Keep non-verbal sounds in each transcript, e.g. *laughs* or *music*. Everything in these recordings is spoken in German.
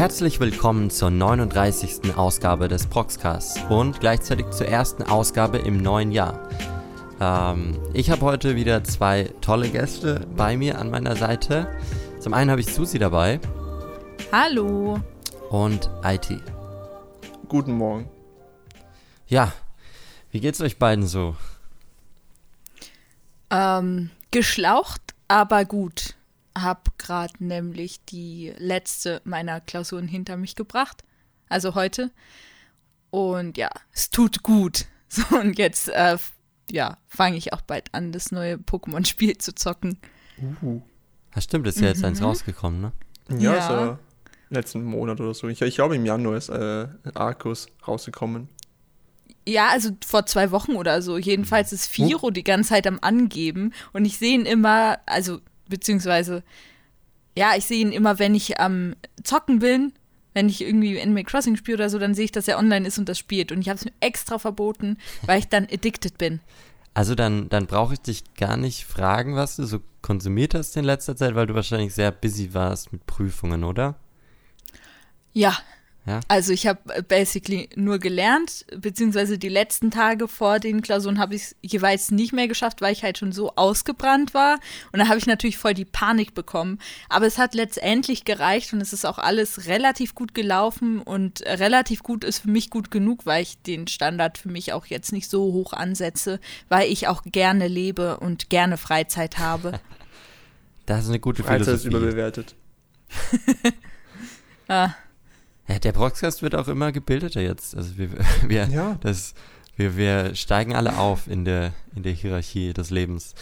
Herzlich willkommen zur 39. Ausgabe des Proxcasts und gleichzeitig zur ersten Ausgabe im neuen Jahr. Ähm, ich habe heute wieder zwei tolle Gäste bei mir an meiner Seite. Zum einen habe ich Susi dabei. Hallo. Und IT. Guten Morgen. Ja, wie geht's euch beiden so? Ähm, geschlaucht, aber gut. Hab gerade nämlich die letzte meiner Klausuren hinter mich gebracht. Also heute. Und ja, es tut gut. *laughs* So, und jetzt, äh, ja, fange ich auch bald an, das neue Pokémon-Spiel zu zocken. Uh. Das stimmt, ist ja jetzt eins mhm. rausgekommen, ne? Ja, ja. so letzten Monat oder so. Ich, ich glaube, im Januar ist äh, Arcus rausgekommen. Ja, also vor zwei Wochen oder so. Jedenfalls ist Firo oh. die ganze Zeit am Angeben und ich sehe ihn immer, also beziehungsweise, ja, ich sehe ihn immer, wenn ich am Zocken bin, wenn ich irgendwie Animal Crossing spiele oder so, dann sehe ich, dass er online ist und das spielt. Und ich habe es mir extra verboten, weil ich dann addicted bin. Also dann, dann brauche ich dich gar nicht fragen, was du so konsumiert hast in letzter Zeit, weil du wahrscheinlich sehr busy warst mit Prüfungen, oder? Ja, ja? Also ich habe basically nur gelernt, beziehungsweise die letzten Tage vor den Klausuren habe ich es jeweils nicht mehr geschafft, weil ich halt schon so ausgebrannt war. Und da habe ich natürlich voll die Panik bekommen. Aber es hat letztendlich gereicht und es ist auch alles relativ gut gelaufen und relativ gut ist für mich gut genug, weil ich den Standard für mich auch jetzt nicht so hoch ansetze, weil ich auch gerne lebe und gerne Freizeit habe. *laughs* Das ist eine gute Freizeit Philosophie. ist überbewertet. *laughs* *laughs* ah. Ja, der Podcast wird auch immer gebildeter jetzt. Also wir, *laughs* wir, ja. das, wir, wir steigen alle auf in der, in der Hierarchie des Lebens.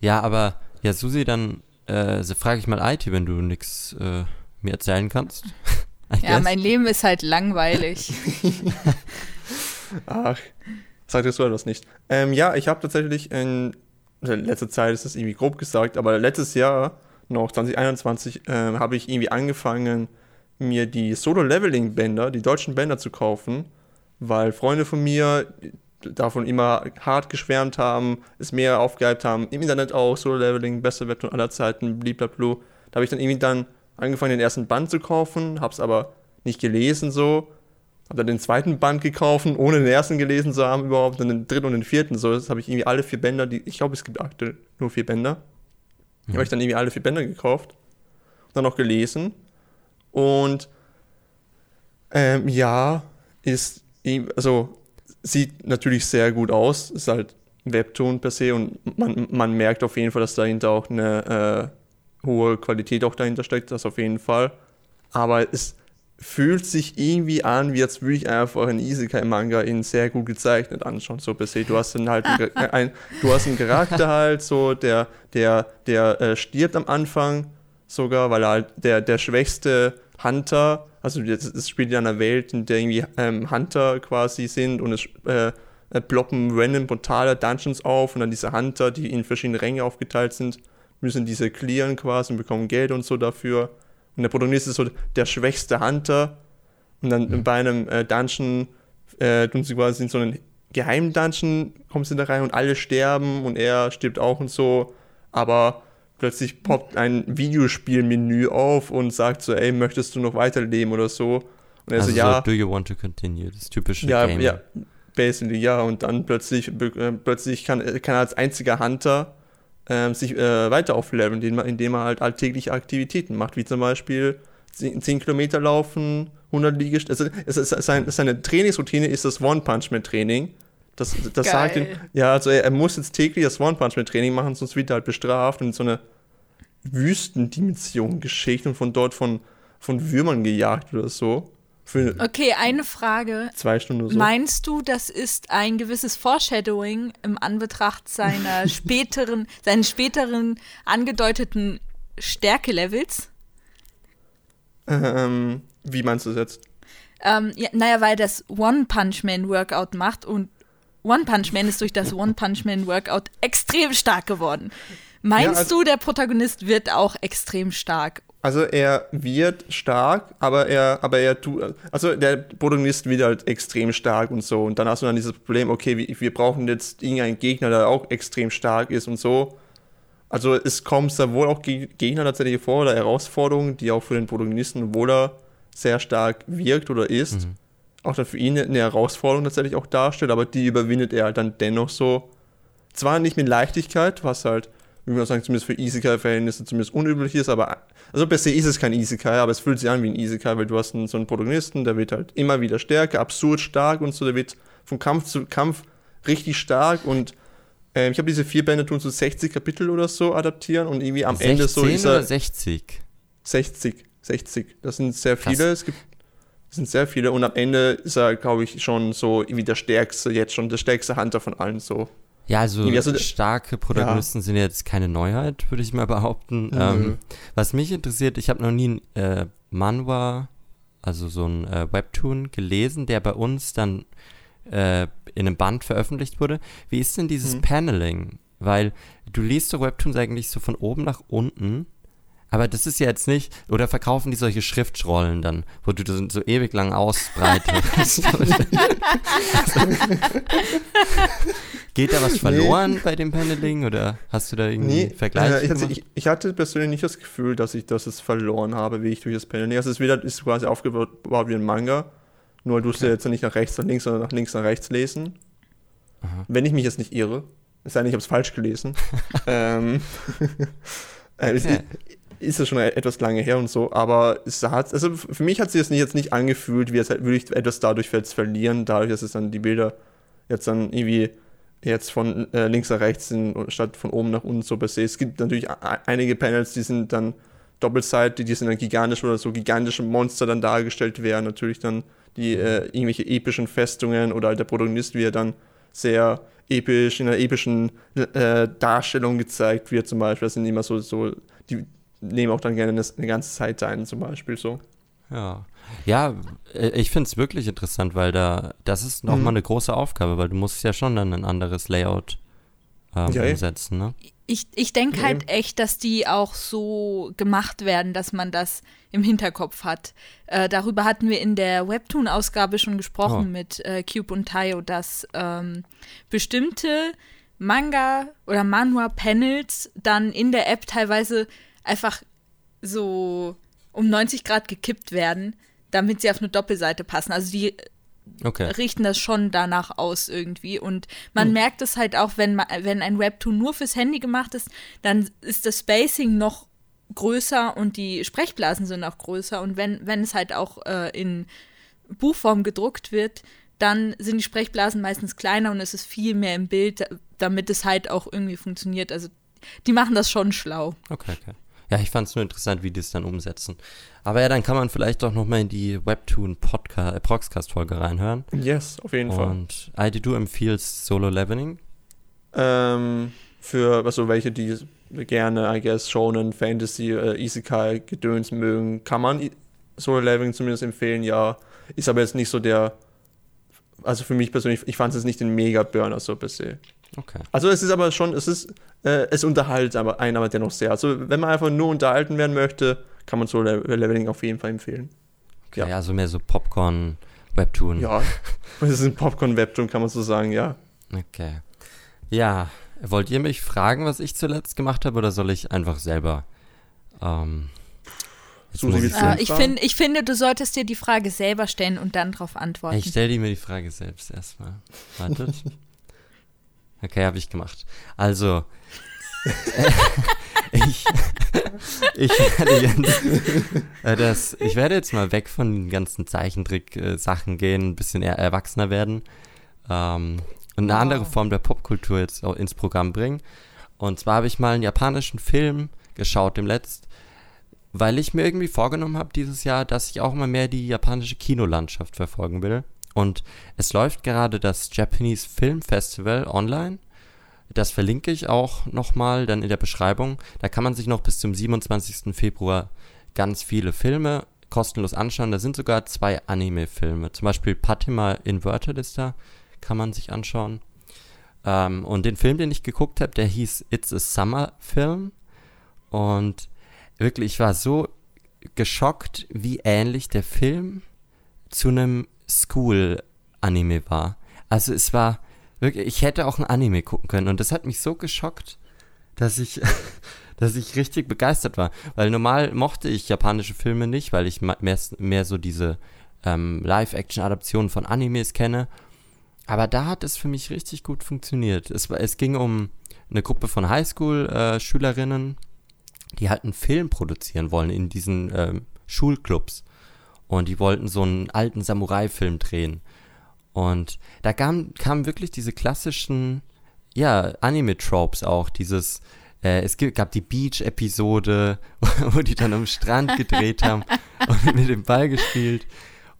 Ja, aber ja, Susi, dann äh, frage ich mal IT, wenn du nichts äh, mir erzählen kannst. *laughs* ja, mein Leben ist halt langweilig. *laughs* Ach, sagtest du das nicht. Ähm, ja, ich habe tatsächlich in, also in letzter Zeit ist das irgendwie grob gesagt, aber letztes Jahr, noch 2021, äh, habe ich irgendwie angefangen, mir die Solo-Leveling-Bänder, die deutschen Bänder zu kaufen, weil Freunde von mir davon immer hart geschwärmt haben, es mehr aufgehypt haben, im Internet auch, Solo-Leveling, beste Version aller Zeiten, blablabla. Da habe ich dann irgendwie dann angefangen, den ersten Band zu kaufen, habe es aber nicht gelesen so, habe dann den zweiten Band gekauft, ohne den ersten gelesen zu haben überhaupt, dann den dritten und den vierten so. Das habe ich irgendwie alle vier Bänder, die, ich glaube, es gibt aktuell nur vier Bänder. Mhm. Habe ich dann irgendwie alle vier Bänder gekauft, dann noch gelesen und ähm, ja, ist, also sieht natürlich sehr gut aus. Ist halt Webtoon per se und man, man merkt auf jeden Fall, dass dahinter auch eine äh, hohe Qualität auch dahinter steckt, das auf jeden Fall. Aber es fühlt sich irgendwie an, wie als würde ich einfach einen Isekai-Manga in sehr gut gezeichnet anschauen, so per se. Du hast dann halt ein, *laughs* ein, du hast einen Charakter halt, so, der, der, der äh, stirbt am Anfang sogar, weil er halt der, der schwächste Hunter, also es spielt in einer Welt, in der irgendwie ähm, Hunter quasi sind und es äh, äh, ploppen random brutale Dungeons auf und dann diese Hunter, die in verschiedene Ränge aufgeteilt sind, müssen diese clearen quasi und bekommen Geld und so dafür. Und der Protagonist ist so der schwächste Hunter und dann mhm. bei einem äh, Dungeon äh, tun sie quasi in so einen geheimen Dungeon, kommen sie da rein und alle sterben und er stirbt auch und so, aber plötzlich poppt ein Videospielmenü auf und sagt so, ey, möchtest du noch weiterleben oder so? Und er also so, ja. So, do you want to continue? Das typische ja, Game. Ja, basically, ja. Und dann plötzlich, äh, plötzlich kann, kann er als einziger Hunter äh, sich äh, weiter aufleveln, indem, indem er halt alltägliche Aktivitäten macht, wie zum Beispiel 10, 10 Kilometer laufen, 100 Liegestütze. Also, sein, seine Trainingsroutine ist das One-Punch-Man-Training. Das, das sagt ihm, ja, also er, er, muss jetzt täglich das One-Punch-Man-Training machen, sonst wird er halt bestraft und in so eine Wüstendimension geschickt und von dort von, von Würmern gejagt oder so. Für okay, eine Frage. Zwei Stunden so. Meinst du, das ist ein gewisses Foreshadowing im Anbetracht seiner *laughs* späteren, seinen späteren angedeuteten Stärkelevels? Ähm, wie meinst du das jetzt? Ähm, ja, naja, weil das One-Punch-Man-Workout macht und One Punch Man ist durch das One Punch Man Workout extrem stark geworden. Meinst ja, also, du, der Protagonist wird auch extrem stark? Also er wird stark, aber er, aber er tut, also der Protagonist wird halt extrem stark und so. Und dann hast du dann dieses Problem, okay, wir, wir brauchen jetzt irgendeinen Gegner, der auch extrem stark ist und so. Also es kommt da wohl auch Gegner tatsächlich vor oder Herausforderungen, die auch für den Protagonisten wohl sehr stark wirkt oder ist, mhm. auch dann für ihn eine Herausforderung tatsächlich auch darstellt, aber die überwindet er halt dann dennoch so. Zwar nicht mit Leichtigkeit, was halt, wie man sagen, zumindest für Isekai-Verhältnisse zumindest unüblich ist, aber also per se ist es kein Isekai, aber es fühlt sich an wie ein Isekai, weil du hast einen, so einen Protagonisten, der wird halt immer wieder stärker, absurd stark und so, der wird von Kampf zu Kampf richtig stark und äh, ich habe diese vier Bände tun so 60 Kapitel oder so adaptieren und irgendwie am Ende so ist er 60? 60, 60. Das sind sehr viele. Krass. Es gibt das sind sehr viele und am Ende ist er, glaube ich, schon so irgendwie der stärkste, jetzt schon der stärkste Hunter von allen so. Ja, also, also starke Protagonisten ja. sind jetzt keine Neuheit, würde ich mal behaupten. Mhm. Ähm, was mich interessiert, ich habe noch nie ein äh, Manhwa, also so ein äh, Webtoon gelesen, der bei uns dann äh, in einem Band veröffentlicht wurde. Wie ist denn dieses mhm. Paneling? Weil du liest so Webtoons eigentlich so von oben nach unten aber das ist ja jetzt nicht, oder verkaufen die solche Schriftrollen dann, wo du das so ewig lang ausbreitest. *laughs* Geht da was verloren nee. bei dem Paneling oder hast du da irgendwie nee, Vergleich? Äh, ich, ich, hatte persönlich nicht das Gefühl, dass ich das verloren habe, wie ich durch das Paneling. Also es ist, wieder, ist quasi aufgebaut wie ein Manga, nur du musst okay. ja jetzt nicht nach rechts nach links, sondern nach links nach rechts lesen. Aha. Wenn ich mich jetzt nicht irre. Es sei denn, ich habe es falsch gelesen. *laughs* ähm, *laughs* äh, okay ist ja schon etwas lange her und so, aber es hat, also für mich hat sich das jetzt nicht angefühlt, wie als würde ich etwas dadurch jetzt verlieren, dadurch, dass es dann die Bilder jetzt dann irgendwie jetzt von äh, links nach rechts sind, statt von oben nach unten so per se. Es gibt natürlich einige Panels, die sind dann doppelseitig, die sind dann gigantisch oder so gigantische Monster dann dargestellt werden, natürlich dann die äh, irgendwelche epischen Festungen oder halt der Protagonist, wie er dann sehr episch, in einer epischen äh, Darstellung gezeigt wird zum Beispiel. Das sind immer so, so die, nehme auch dann gerne eine, eine ganze Zeit ein, zum Beispiel so. Ja. Ja, äh, ich finde es wirklich interessant, weil da, das ist nochmal mhm. eine große Aufgabe, weil du musst ja schon dann ein anderes Layout ähm, ja, umsetzen, ne? Ich, ich denke ja, halt echt, dass die auch so gemacht werden, dass man das im Hinterkopf hat. Äh, darüber hatten wir in der Webtoon-Ausgabe schon gesprochen oh. mit äh, Cube und Tayo, dass ähm, bestimmte Manga- oder Manhwa-Panels dann in der App teilweise einfach so um 90 Grad gekippt werden, damit sie auf eine Doppelseite passen. Also die okay. richten das schon danach aus irgendwie. Und man hm. merkt es halt auch, wenn, wenn ein Webtoon nur fürs Handy gemacht ist, dann ist das Spacing noch größer und die Sprechblasen sind auch größer. Und wenn, wenn es halt auch äh, in Buchform gedruckt wird, dann sind die Sprechblasen meistens kleiner und es ist viel mehr im Bild, damit es halt auch irgendwie funktioniert. Also die machen das schon schlau. Okay, okay. Ja, ich fand es nur interessant, wie die es dann umsetzen. Aber ja, dann kann man vielleicht doch nochmal in die Webtoon-Proxcast-Folge reinhören. Yes, auf jeden Und Fall. Und Heidi, du empfiehlst Solo Leveling? Ähm, für also welche, die gerne, I guess, Shonen, Fantasy, äh, Isekai, Gedöns mögen, kann man Solo Leveling zumindest empfehlen, ja. Ist aber jetzt nicht so der, also für mich persönlich, ich fand es nicht den Mega-Burner so per se. Okay. Also es ist aber schon, es ist, äh, es unterhält aber einen aber dennoch sehr. Also wenn man einfach nur unterhalten werden möchte, kann man so Leveling auf jeden Fall empfehlen. Okay, ja. also mehr so Popcorn Webtoon. Ja, *laughs* es ist ein Popcorn Webtoon, kann man so sagen, ja. Okay. Ja, wollt ihr mich fragen, was ich zuletzt gemacht habe, oder soll ich einfach selber? Ähm, Susi, ich, äh, ich, find, ich finde, du solltest dir die Frage selber stellen und dann darauf antworten. Ich stelle dir mir die Frage selbst erstmal. Wartet. *laughs* Okay, habe ich gemacht. Also, *laughs* ich, ich, werde jetzt, äh, das, ich werde jetzt mal weg von den ganzen Zeichentrick-Sachen gehen, ein bisschen eher erwachsener werden ähm, und eine oh. andere Form der Popkultur jetzt auch ins Programm bringen. Und zwar habe ich mal einen japanischen Film geschaut, dem letzt, weil ich mir irgendwie vorgenommen habe dieses Jahr, dass ich auch mal mehr die japanische Kinolandschaft verfolgen will. Und es läuft gerade das Japanese Film Festival online. Das verlinke ich auch nochmal dann in der Beschreibung. Da kann man sich noch bis zum 27. Februar ganz viele Filme kostenlos anschauen. Da sind sogar zwei Anime-Filme. Zum Beispiel Patima Inverted ist da, kann man sich anschauen. Ähm, und den Film, den ich geguckt habe, der hieß It's a Summer Film. Und wirklich, ich war so geschockt, wie ähnlich der Film zu einem School-Anime war. Also es war wirklich, ich hätte auch ein Anime gucken können und das hat mich so geschockt, dass ich, *laughs* dass ich richtig begeistert war. Weil normal mochte ich japanische Filme nicht, weil ich mehr, mehr so diese ähm, Live-Action-Adaptionen von Animes kenne. Aber da hat es für mich richtig gut funktioniert. Es, es ging um eine Gruppe von Highschool-Schülerinnen, äh, die halt einen Film produzieren wollen in diesen ähm, Schulclubs. Und die wollten so einen alten Samurai-Film drehen. Und da kamen kam wirklich diese klassischen, ja, Anime-Tropes auch. Dieses, äh, es gab die Beach-Episode, *laughs* wo die dann am Strand gedreht *laughs* haben und mit dem Ball gespielt.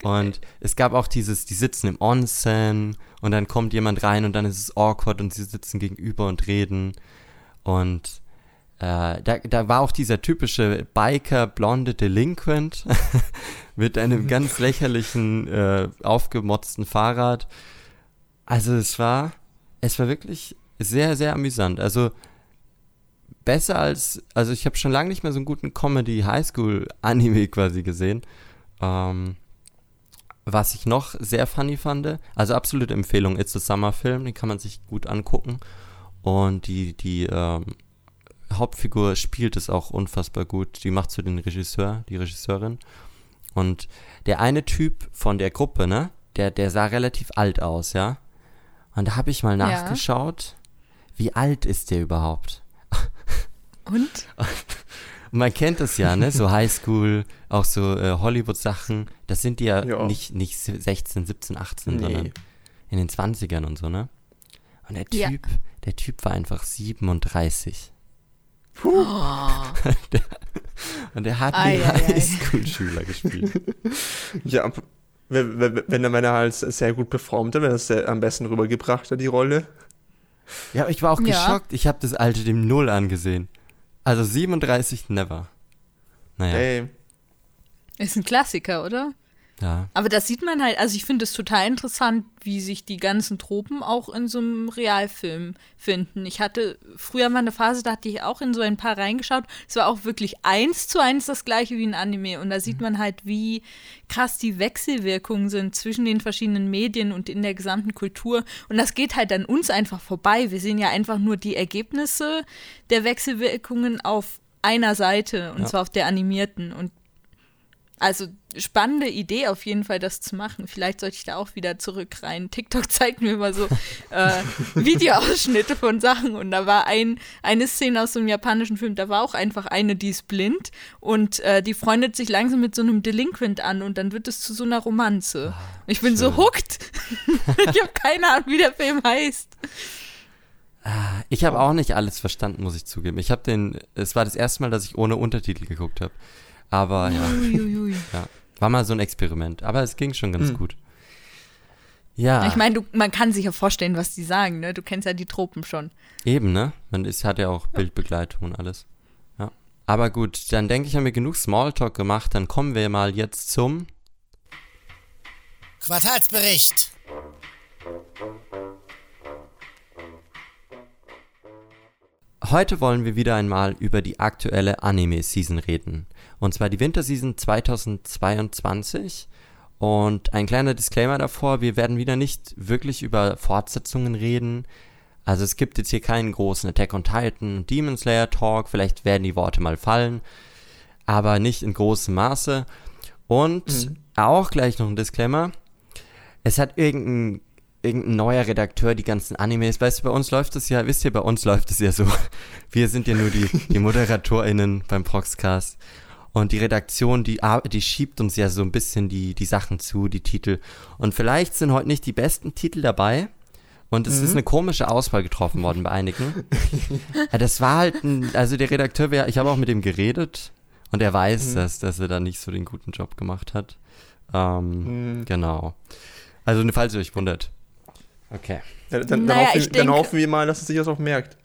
Und es gab auch dieses, die sitzen im Onsen und dann kommt jemand rein und dann ist es awkward und sie sitzen gegenüber und reden. Und äh, da, da war auch dieser typische Biker, blonde Delinquent *laughs* mit einem ganz lächerlichen, äh, aufgemotzten Fahrrad. Also es war, es war wirklich sehr, sehr amüsant. Also besser als, also ich habe schon lange nicht mehr so einen guten Comedy-Highschool-Anime quasi gesehen. Ähm, was ich noch sehr funny fand, also absolute Empfehlung, It's a Summer Film, den kann man sich gut angucken. Und die, die ähm, Hauptfigur spielt es auch unfassbar gut. Die macht so den Regisseur, die Regisseurin. Und der eine Typ von der Gruppe, ne, der, der sah relativ alt aus, ja. Und da habe ich mal nachgeschaut, ja. wie alt ist der überhaupt? *laughs* Und? Man kennt das ja, ne? So Highschool, auch so äh, Hollywood-Sachen. Das sind die ja, ja, Nicht, nicht 16, 17, 18, nee. sondern in den 20ern und so, ne? Und der Typ, ja. der Typ war einfach 37. Puh. Oh. *laughs* der, und er hat den Highschool-Schüler gespielt. *laughs* Ja, wenn, wenn der Männer halt sehr gut performt hat, wenn er es am besten rübergebracht hat, die Rolle. Ja, ich war auch ja. geschockt. Ich habe das alte dem Null angesehen. Also 37 never. Naja. Hey. Ist ein Klassiker, oder? Ja. Aber das sieht man halt, also ich finde es total interessant, wie sich die ganzen Tropen auch in so einem Realfilm finden. Ich hatte früher mal eine Phase, da hatte ich auch in so ein paar reingeschaut. Es war auch wirklich eins zu eins das gleiche wie ein Anime. Und da sieht man halt, wie krass die Wechselwirkungen sind zwischen den verschiedenen Medien und in der gesamten Kultur. Und das geht halt an uns einfach vorbei. Wir sehen ja einfach nur die Ergebnisse der Wechselwirkungen auf einer Seite, und ja. zwar auf der animierten. Und also spannende Idee auf jeden Fall, das zu machen. Vielleicht sollte ich da auch wieder zurück rein. TikTok *laughs* zeigt mir immer so äh, Videoausschnitte von Sachen und da war ein, eine Szene aus so einem japanischen Film, da war auch einfach eine, die ist blind und äh, die freundet sich langsam mit so einem Delinquent an und dann wird es zu so einer Romanze. Ah, ich bin schön. so hooked. *laughs* ich habe keine Ahnung, wie der Film heißt. Ah, ich habe auch nicht alles verstanden, muss ich zugeben. Ich habe den, es war das erste Mal, dass ich ohne Untertitel geguckt habe. Aber ja. *laughs* ja. War mal so ein Experiment. Aber es ging schon ganz mhm. gut. Ja. Ich meine, man kann sich ja vorstellen, was die sagen, ne? Du kennst ja die Tropen schon. Eben, ne? Man ist, hat ja auch Bildbegleitung und alles. Ja. Aber gut, dann denke ich, haben wir genug Smalltalk gemacht. Dann kommen wir mal jetzt zum Quartalsbericht. Heute wollen wir wieder einmal über die aktuelle Anime-Season reden. Und zwar die Winterseason 2022. Und ein kleiner Disclaimer davor, wir werden wieder nicht wirklich über Fortsetzungen reden. Also es gibt jetzt hier keinen großen Attack on Titan, Demon Slayer Talk, vielleicht werden die Worte mal fallen, aber nicht in großem Maße. Und mhm. auch gleich noch ein Disclaimer. Es hat irgendein, irgendein neuer Redakteur die ganzen Animes. Weißt du, bei uns läuft es ja, wisst ihr, bei uns läuft es ja so. *laughs* Wir sind ja nur die, die *laughs* ModeratorInnen beim Proxcast. Und die Redaktion, die, die schiebt uns ja so ein bisschen die, die Sachen zu, die Titel. Und vielleicht sind heute nicht die besten Titel dabei. Und es mhm. ist eine komische Auswahl getroffen worden bei einigen. ja, *laughs* das war halt ein, also der Redakteur, ich habe auch mit ihm geredet und er weiß, mhm. dass, dass er da nicht so den guten Job gemacht hat. Ähm, mhm. Genau. Also, falls ihr euch wundert. Okay. Ja, dann, naja, dann, hoffen, dann hoffen wir mal, dass er sich das auch merkt.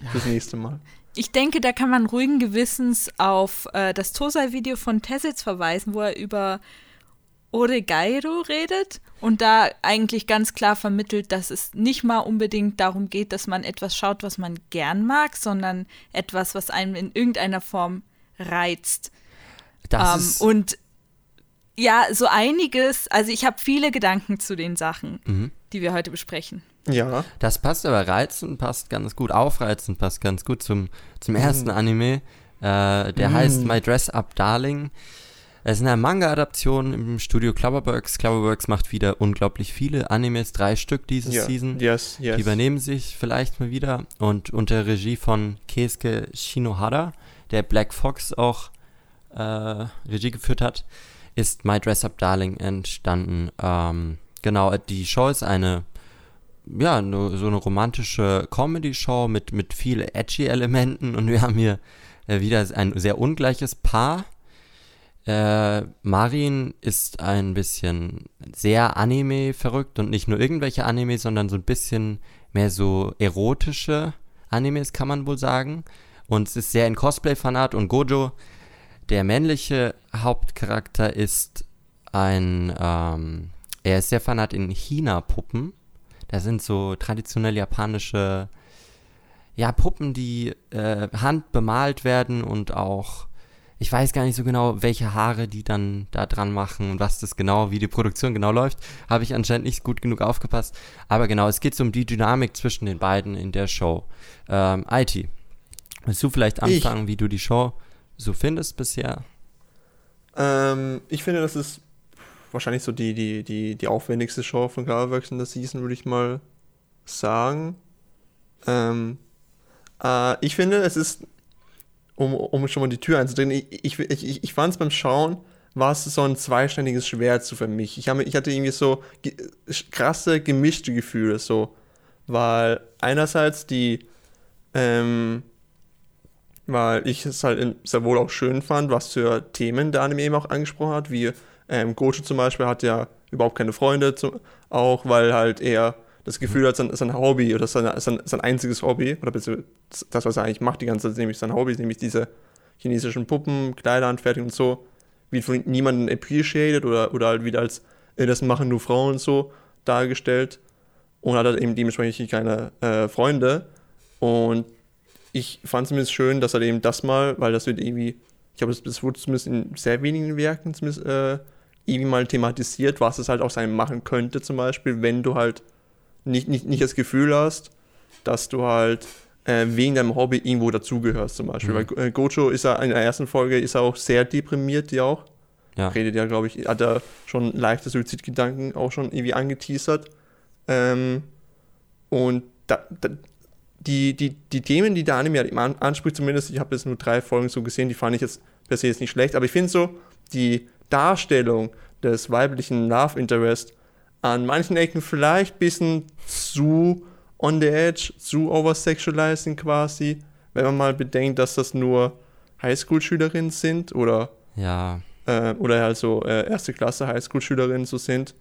Ja. Fürs nächste Mal ich denke, da kann man ruhigen Gewissens auf äh, das Tosai-Video von Tessitz verweisen, wo er über Oregairo redet und da eigentlich ganz klar vermittelt, dass es nicht mal unbedingt darum geht, dass man etwas schaut, was man gern mag, sondern etwas, was einem in irgendeiner Form reizt. Ähm, und ja, so einiges, also ich habe viele Gedanken zu den Sachen, mhm. die wir heute besprechen. Ja. Das passt aber reizend, passt ganz gut. Aufreizend passt ganz gut zum, zum mhm. ersten Anime. Äh, der mm. heißt My Dress Up Darling. Es ist eine Manga-Adaption im Studio Cloverworks. Cloverworks macht wieder unglaublich viele Animes, drei Stück dieses yeah. Season. Yes, yes. Die übernehmen sich vielleicht mal wieder. Und unter Regie von Keisuke Shinohara, der Black Fox auch äh, Regie geführt hat, ist My Dress Up Darling entstanden. Ähm, genau, die Show ist eine ja, so eine romantische Comedy-Show mit, mit viel edgy Elementen und wir haben hier äh, wieder ein sehr ungleiches Paar. Äh, Marin ist ein bisschen sehr Anime verrückt und nicht nur irgendwelche Anime, sondern so ein bisschen mehr so erotische Animes, kann man wohl sagen. Und es ist sehr in Cosplay-Fanat und Gojo, der männliche Hauptcharakter, ist ein, ähm, er ist sehr fanat in China-Puppen das sind so traditionell japanische ja, Puppen, die äh, handbemalt werden und auch, ich weiß gar nicht so genau, welche Haare die dann da dran machen und was das genau, wie die Produktion genau läuft, habe ich anscheinend nicht gut genug aufgepasst. Aber genau, es geht so um die Dynamik zwischen den beiden in der Show. Ähm, IT, willst du vielleicht anfangen, ich. wie du die Show so findest bisher? Ähm, ich finde, das ist wahrscheinlich so die, die, die, die aufwendigste Show von Gravelworks in der Season, würde ich mal sagen. Ähm, äh, ich finde, es ist, um, um schon mal die Tür einzudrehen, ich, ich, ich, ich fand es beim Schauen, war es so ein zweiständiges Schwert so für mich. Ich, hab, ich hatte irgendwie so krasse, gemischte Gefühle, so. Weil einerseits die, ähm, weil ich es halt sehr wohl auch schön fand, was für Themen der Anime eben auch angesprochen hat, wie ähm, Gojo zum Beispiel hat ja überhaupt keine Freunde, zu, auch weil halt er das Gefühl hat, sein, sein Hobby oder sein, sein, sein einziges Hobby, oder das, was er eigentlich macht die ganze Zeit, nämlich sein Hobby, nämlich diese chinesischen Puppen, Kleider anfertigen und so, wird von niemandem appreciated oder, oder halt wieder als, äh, das machen nur Frauen so dargestellt und hat halt eben dementsprechend keine äh, Freunde. Und ich fand es zumindest schön, dass er eben das mal, weil das wird irgendwie, ich glaube, das, das wurde zumindest in sehr wenigen Werken zumindest äh, irgendwie mal thematisiert, was es halt auch sein machen könnte, zum Beispiel, wenn du halt nicht, nicht, nicht das Gefühl hast, dass du halt äh, wegen deinem Hobby irgendwo dazugehörst, zum Beispiel. Mhm. Weil äh, Gojo ist ja in der ersten Folge ist er auch sehr deprimiert, die auch. Ja. Redet ja, glaube ich, hat er schon leichte Suizidgedanken auch schon irgendwie angeteasert. Ähm, und da, da, die, die, die Themen, die der Anime halt anspricht, zumindest, ich habe jetzt nur drei Folgen so gesehen, die fand ich jetzt per se jetzt nicht schlecht, aber ich finde so, die Darstellung des weiblichen Love Interest an manchen Ecken vielleicht ein bisschen zu on the edge, zu oversexualizing quasi, wenn man mal bedenkt, dass das nur Highschool-Schülerinnen sind oder ja. Äh, oder halt so äh, erste Klasse Highschool-Schülerinnen so sind.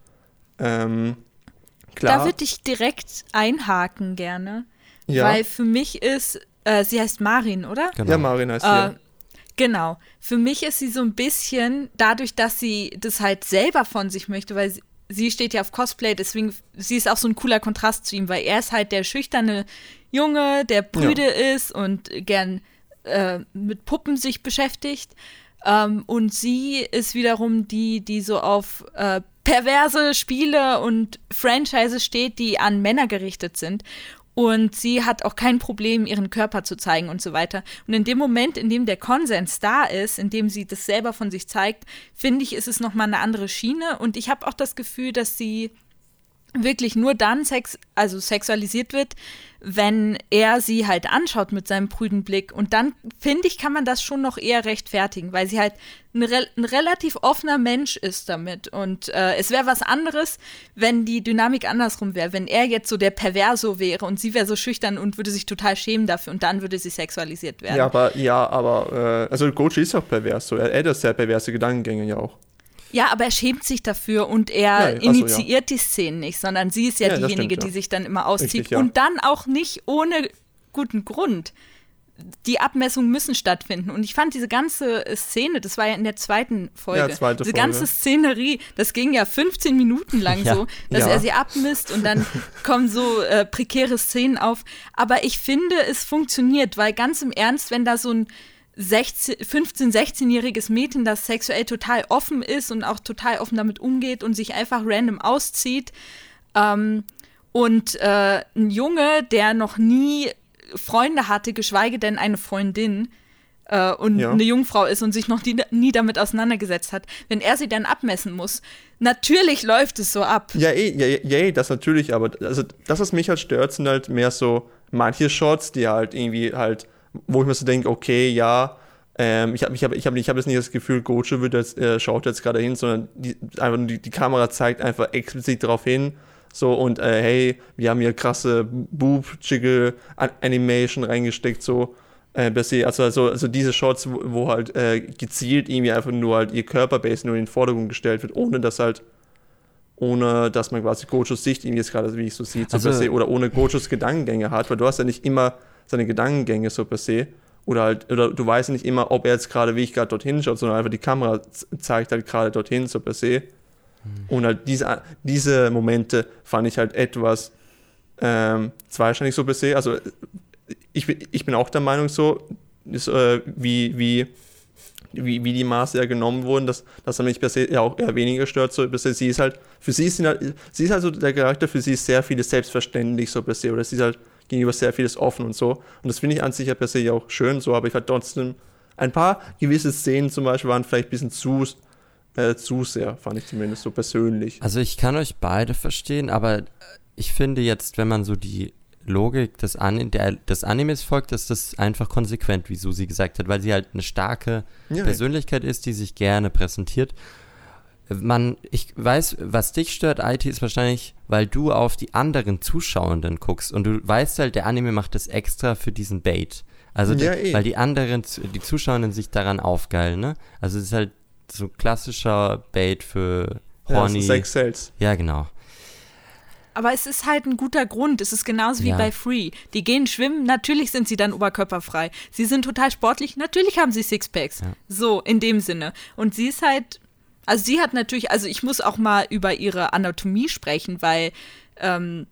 Ähm, klar. Da würde ich direkt einhaken gerne. Ja. Weil für mich ist, äh, sie heißt Marin, oder? Genau. Ja, Marin heißt sie. Genau. Für mich ist sie so ein bisschen, dadurch, dass sie das halt selber von sich möchte, weil sie, sie steht ja auf Cosplay, deswegen, sie ist auch so ein cooler Kontrast zu ihm, weil er ist halt der schüchterne Junge, der brüde ja. ist und gern äh, mit Puppen sich beschäftigt. Ähm, und sie ist wiederum die, die so auf äh, perverse Spiele und Franchises steht, die an Männer gerichtet sind. Und sie hat auch kein Problem, ihren Körper zu zeigen und so weiter. Und in dem Moment, in dem der Konsens da ist, in dem sie das selber von sich zeigt, finde ich, ist es nochmal eine andere Schiene. Und ich habe auch das Gefühl, dass sie wirklich nur dann sex also sexualisiert wird, wenn er sie halt anschaut mit seinem prüden Blick. Und dann, finde ich, kann man das schon noch eher rechtfertigen, weil sie halt ein, re ein relativ offener Mensch ist damit. Und äh, es wäre was anderes, wenn die Dynamik andersrum wäre. Wenn er jetzt so der Perverso wäre und sie wäre so schüchtern und würde sich total schämen dafür und dann würde sie sexualisiert werden. Ja, aber, ja, aber, äh, also Gochi ist auch pervers. So. Er, er hat sehr perverse Gedankengänge ja auch. Ja, aber er schämt sich dafür und er ja, initiiert ja. die Szenen nicht, sondern sie ist ja, ja diejenige, stimmt, die sich dann immer auszieht. Richtig, und dann auch nicht ohne guten Grund. Die Abmessungen müssen stattfinden. Und ich fand diese ganze Szene, das war ja in der zweiten Folge, ja, zweite diese Folge. ganze Szenerie, das ging ja 15 Minuten lang *laughs* so, dass er sie abmisst und dann *laughs* kommen so äh, prekäre Szenen auf. Aber ich finde, es funktioniert, weil ganz im Ernst, wenn da so ein 16, 15-, 16-jähriges Mädchen, das sexuell total offen ist und auch total offen damit umgeht und sich einfach random auszieht. Ähm, Und äh, ein Junge, der noch nie Freunde hatte, geschweige denn eine Freundin, äh, und ja. eine Jungfrau ist und sich noch nie, nie, damit auseinandergesetzt hat, wenn er sie dann abmessen muss, natürlich läuft es so ab. Ja, eh, ja, ja, eh, das natürlich, aber also das, was mich halt stört, sind halt mehr so manche Shots, die halt irgendwie halt, wo ich mir so denke, okay, ja, ähm, ich habe ich hab, ich hab, ich hab jetzt nicht das Gefühl, Gocho wird jetzt, äh, schaut jetzt gerade hin, sondern die, einfach die, die Kamera zeigt einfach explizit darauf hin, so und äh, hey, wir haben hier krasse Boob-Jiggle-Animation reingesteckt, so äh, also, also, also diese Shots, wo, wo halt äh, gezielt irgendwie einfach nur halt ihr Körperbase nur in den Vordergrund gestellt wird, ohne dass halt ohne dass man quasi Gochos Sicht irgendwie jetzt gerade, wie ich so sehe, so also, per se, oder ohne Gochos Gedankengänge hat, weil du hast ja nicht immer seine Gedankengänge so per se, oder halt, oder du weißt nicht immer, ob er jetzt gerade, wie ich gerade dorthin schaut, sondern einfach die Kamera zeigt halt gerade dorthin so per se. Mhm. Und halt diese, diese Momente fand ich halt etwas ähm, zweistellig so per se, also ich, ich bin auch der Meinung so, ist, äh, wie, wie, wie, wie die Maße ja genommen wurden, dass, dass er mich per se ja auch eher weniger stört. So, per se, sie ist halt, für sie ist, halt, sie ist halt so der Charakter, für sie ist sehr vieles selbstverständlich so per se, oder sie ist halt gegenüber sehr vieles offen und so. Und das finde ich an sich ja per se auch schön so, aber ich halt trotzdem, ein paar gewisse Szenen zum Beispiel waren vielleicht ein bisschen zu, äh, zu sehr, fand ich zumindest so persönlich. Also ich kann euch beide verstehen, aber ich finde jetzt, wenn man so die Logik des, An der, des Animes folgt, ist das einfach konsequent, wie Susi gesagt hat, weil sie halt eine starke ja, Persönlichkeit ist, die sich gerne präsentiert. Man, ich weiß, was dich stört, IT, ist wahrscheinlich, weil du auf die anderen Zuschauenden guckst und du weißt halt, der Anime macht das extra für diesen Bait. Also, ja, die, eh. weil die anderen, die Zuschauenden sich daran aufgeilen, ne? Also, es ist halt so klassischer Bait für Horny. Ja, Sex Sales. Ja, genau. Aber es ist halt ein guter Grund. Es ist genauso wie ja. bei Free. Die gehen schwimmen, natürlich sind sie dann oberkörperfrei. Sie sind total sportlich, natürlich haben sie Sixpacks. Ja. So, in dem Sinne. Und sie ist halt, also sie hat natürlich, also ich muss auch mal über ihre Anatomie sprechen, weil, ähm,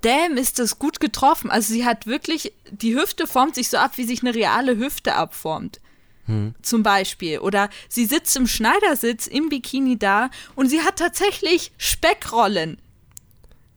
damn, ist das gut getroffen. Also sie hat wirklich, die Hüfte formt sich so ab, wie sich eine reale Hüfte abformt. Hm. Zum Beispiel. Oder sie sitzt im Schneidersitz im Bikini da und sie hat tatsächlich Speckrollen.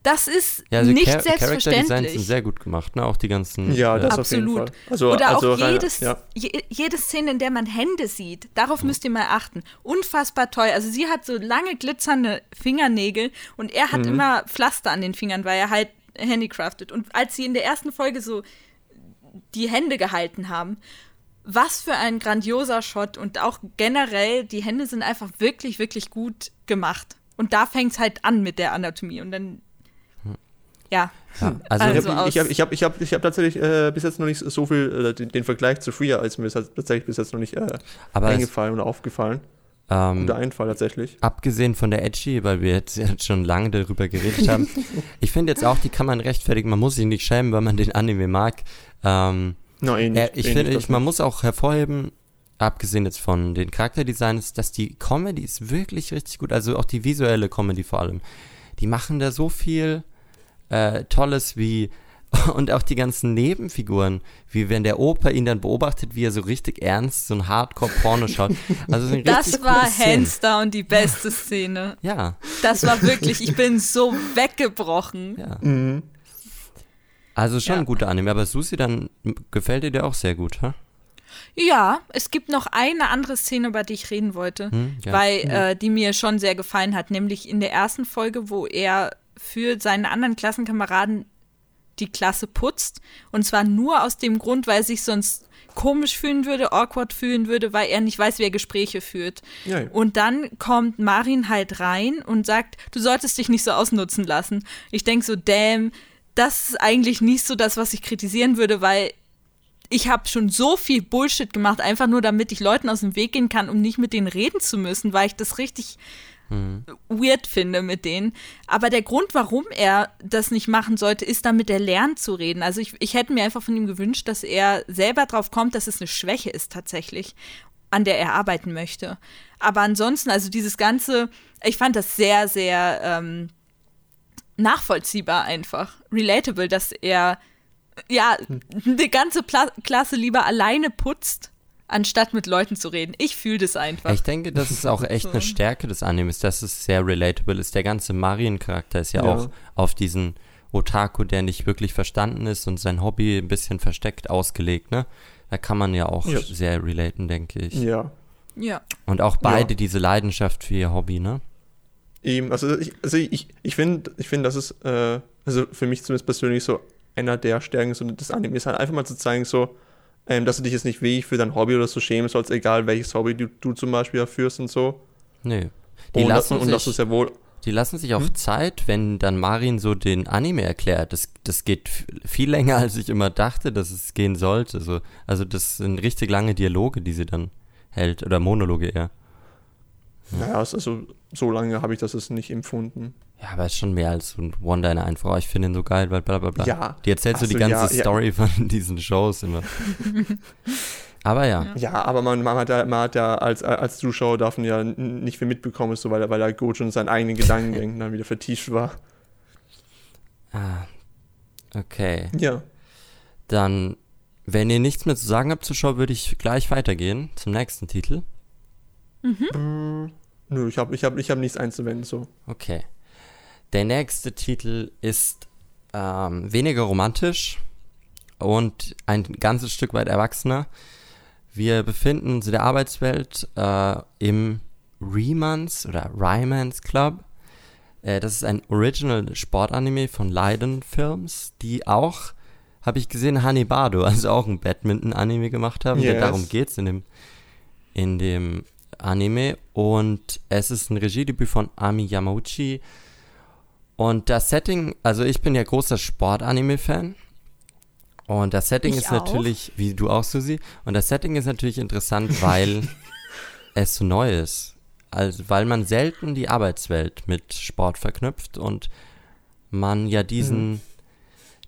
Das ist ja, also nicht Char selbstverständlich. Character Designs sind sehr gut gemacht, ne? Auch die ganzen. Ja, das Absolut. auf jeden Fall. Also, Oder also auch jedes, ja. je, jede Szene, in der man Hände sieht, darauf mhm. müsst ihr mal achten. Unfassbar toll. Also sie hat so lange glitzernde Fingernägel und er hat mhm. immer Pflaster an den Fingern, weil er halt handicraftet. Und als sie in der ersten Folge so die Hände gehalten haben, was für ein grandioser Shot und auch generell, die Hände sind einfach wirklich, wirklich gut gemacht. Und da fängt es halt an mit der Anatomie. Und dann ja. ja also, also ich habe ich hab, ich hab, ich hab tatsächlich äh, bis jetzt noch nicht so viel, äh, den, den, Vergleich zu Free als mir ist tatsächlich bis jetzt noch nicht äh, eingefallen oder aufgefallen. Ähm, Guter Einfall tatsächlich. Abgesehen von der Edgy, weil wir jetzt schon lange darüber geredet haben. *laughs* ich finde jetzt auch, die kann man rechtfertigen. Man muss sich nicht schämen, weil man den Anime mag. Ähm, no, eh nicht, ich eh finde, ich, man muss auch hervorheben, abgesehen jetzt von den Charakterdesigns, dass die Comedy ist wirklich richtig gut. Also auch die visuelle Comedy vor allem. Die machen da so viel äh, Tolles wie *laughs* und auch die ganzen Nebenfiguren, wie wenn der Opa ihn dann beobachtet, wie er so richtig ernst so ein Hardcore-Porno schaut. Also *laughs* das war hands down die beste Szene. *laughs* Ja. Das war wirklich, ich bin so weggebrochen. Ja. Mhm. Also schon ja. ein guter Anime, aber Susi, dann gefällt dir der auch sehr gut, ha? Ja, es gibt noch eine andere Szene, über die ich reden wollte, hm, ja. weil hm. äh, die mir schon sehr gefallen hat, nämlich in der ersten Folge, wo er für seine anderen Klassenkameraden die Klasse putzt. Und zwar nur aus dem Grund, weil er sich sonst komisch fühlen würde, awkward fühlen würde, weil er nicht weiß, wer Gespräche führt. Ja, ja. Und dann kommt Marin halt rein und sagt, du solltest dich nicht so ausnutzen lassen. Ich denke so, damn, das ist eigentlich nicht so das, was ich kritisieren würde, weil ich habe schon so viel Bullshit gemacht, einfach nur damit ich Leuten aus dem Weg gehen kann, um nicht mit denen reden zu müssen, weil ich das richtig mhm. weird finde mit denen. Aber der Grund, warum er das nicht machen sollte, ist damit er lernt zu reden. Also ich, ich hätte mir einfach von ihm gewünscht, dass er selber drauf kommt, dass es eine Schwäche ist tatsächlich, an der er arbeiten möchte. Aber ansonsten, also dieses Ganze, ich fand das sehr, sehr ähm, nachvollziehbar einfach. Relatable, dass er ja die ganze Pla Klasse lieber alleine putzt anstatt mit Leuten zu reden. Ich fühle das einfach. Ich denke, das ist auch echt eine *laughs* Stärke des Animes, dass es sehr relatable ist. Der ganze Marien-Charakter ist ja, ja, auch auf diesen Otaku, der nicht wirklich verstanden ist und sein Hobby ein bisschen versteckt ausgelegt, ne? Da kann man ja auch ja. sehr relaten, denke ich. Ja. Ja. Und auch beide ja. diese Leidenschaft für ihr Hobby, ne? Eben, also ich, also ich, ich finde, ich find, das ist, äh, also für mich zumindest persönlich so einer der Stärken so des Animes, halt einfach mal zu zeigen, so, ähm, dass du dich jetzt nicht wirklich für dein Hobby oder so schämen sollst, egal welches Hobby du, du zum Beispiel erführst und so. Nee. Die und, lassen und, sich, das ist ja wohl. Die lassen sich auch hm? Zeit, wenn dann Marin so den Anime erklärt. Das, das geht viel länger, als ich immer dachte, dass es gehen sollte. So, also das sind richtig lange Dialoge, die sie dann hält. Oder Monologe eher. Ja, ja also so lange habe ich das jetzt nicht empfunden. Ja, aber es ist schon mehr als ein One-Liner einfach. Oh, ich finde ihn so geil, weil bla bla bla. Ja. Die erzählt so die ganze ja, Story ja. von *laughs* diesen Shows immer. *laughs* aber ja. Ja, aber man, man, hat ja, man hat ja als, als Zuschauer darf man ja nicht viel mitbekommen, so, weil, weil er gut schon seinen eigenen Gedankengängen *laughs* dann wieder vertieft war. Ah. Okay. Ja. Dann, wenn ihr nichts mehr zu sagen habt zur Show, würde ich gleich weitergehen zum nächsten Titel. Mhm. Nö, ich habe ich hab, ich hab nichts einzuwenden, so. Okay. Der nächste Titel ist ähm, weniger romantisch und ein ganzes Stück weit erwachsener. Wir befinden uns in der Arbeitswelt äh, im Remans oder Rymans Club. Äh, das ist ein Original Sportanime von Leiden Films, die auch, habe ich gesehen, Hanibado, also auch ein Badminton-Anime gemacht haben. Yes. Darum geht es in dem, in dem Anime und es ist ein Regiedebüt von Ami Yamauchi. Und das Setting, also ich bin ja großer Sport-Anime-Fan. Und das Setting ich ist auch. natürlich, wie du auch, Susi, und das Setting ist natürlich interessant, weil *laughs* es so neu ist. Also, weil man selten die Arbeitswelt mit Sport verknüpft und man ja diesen, mhm.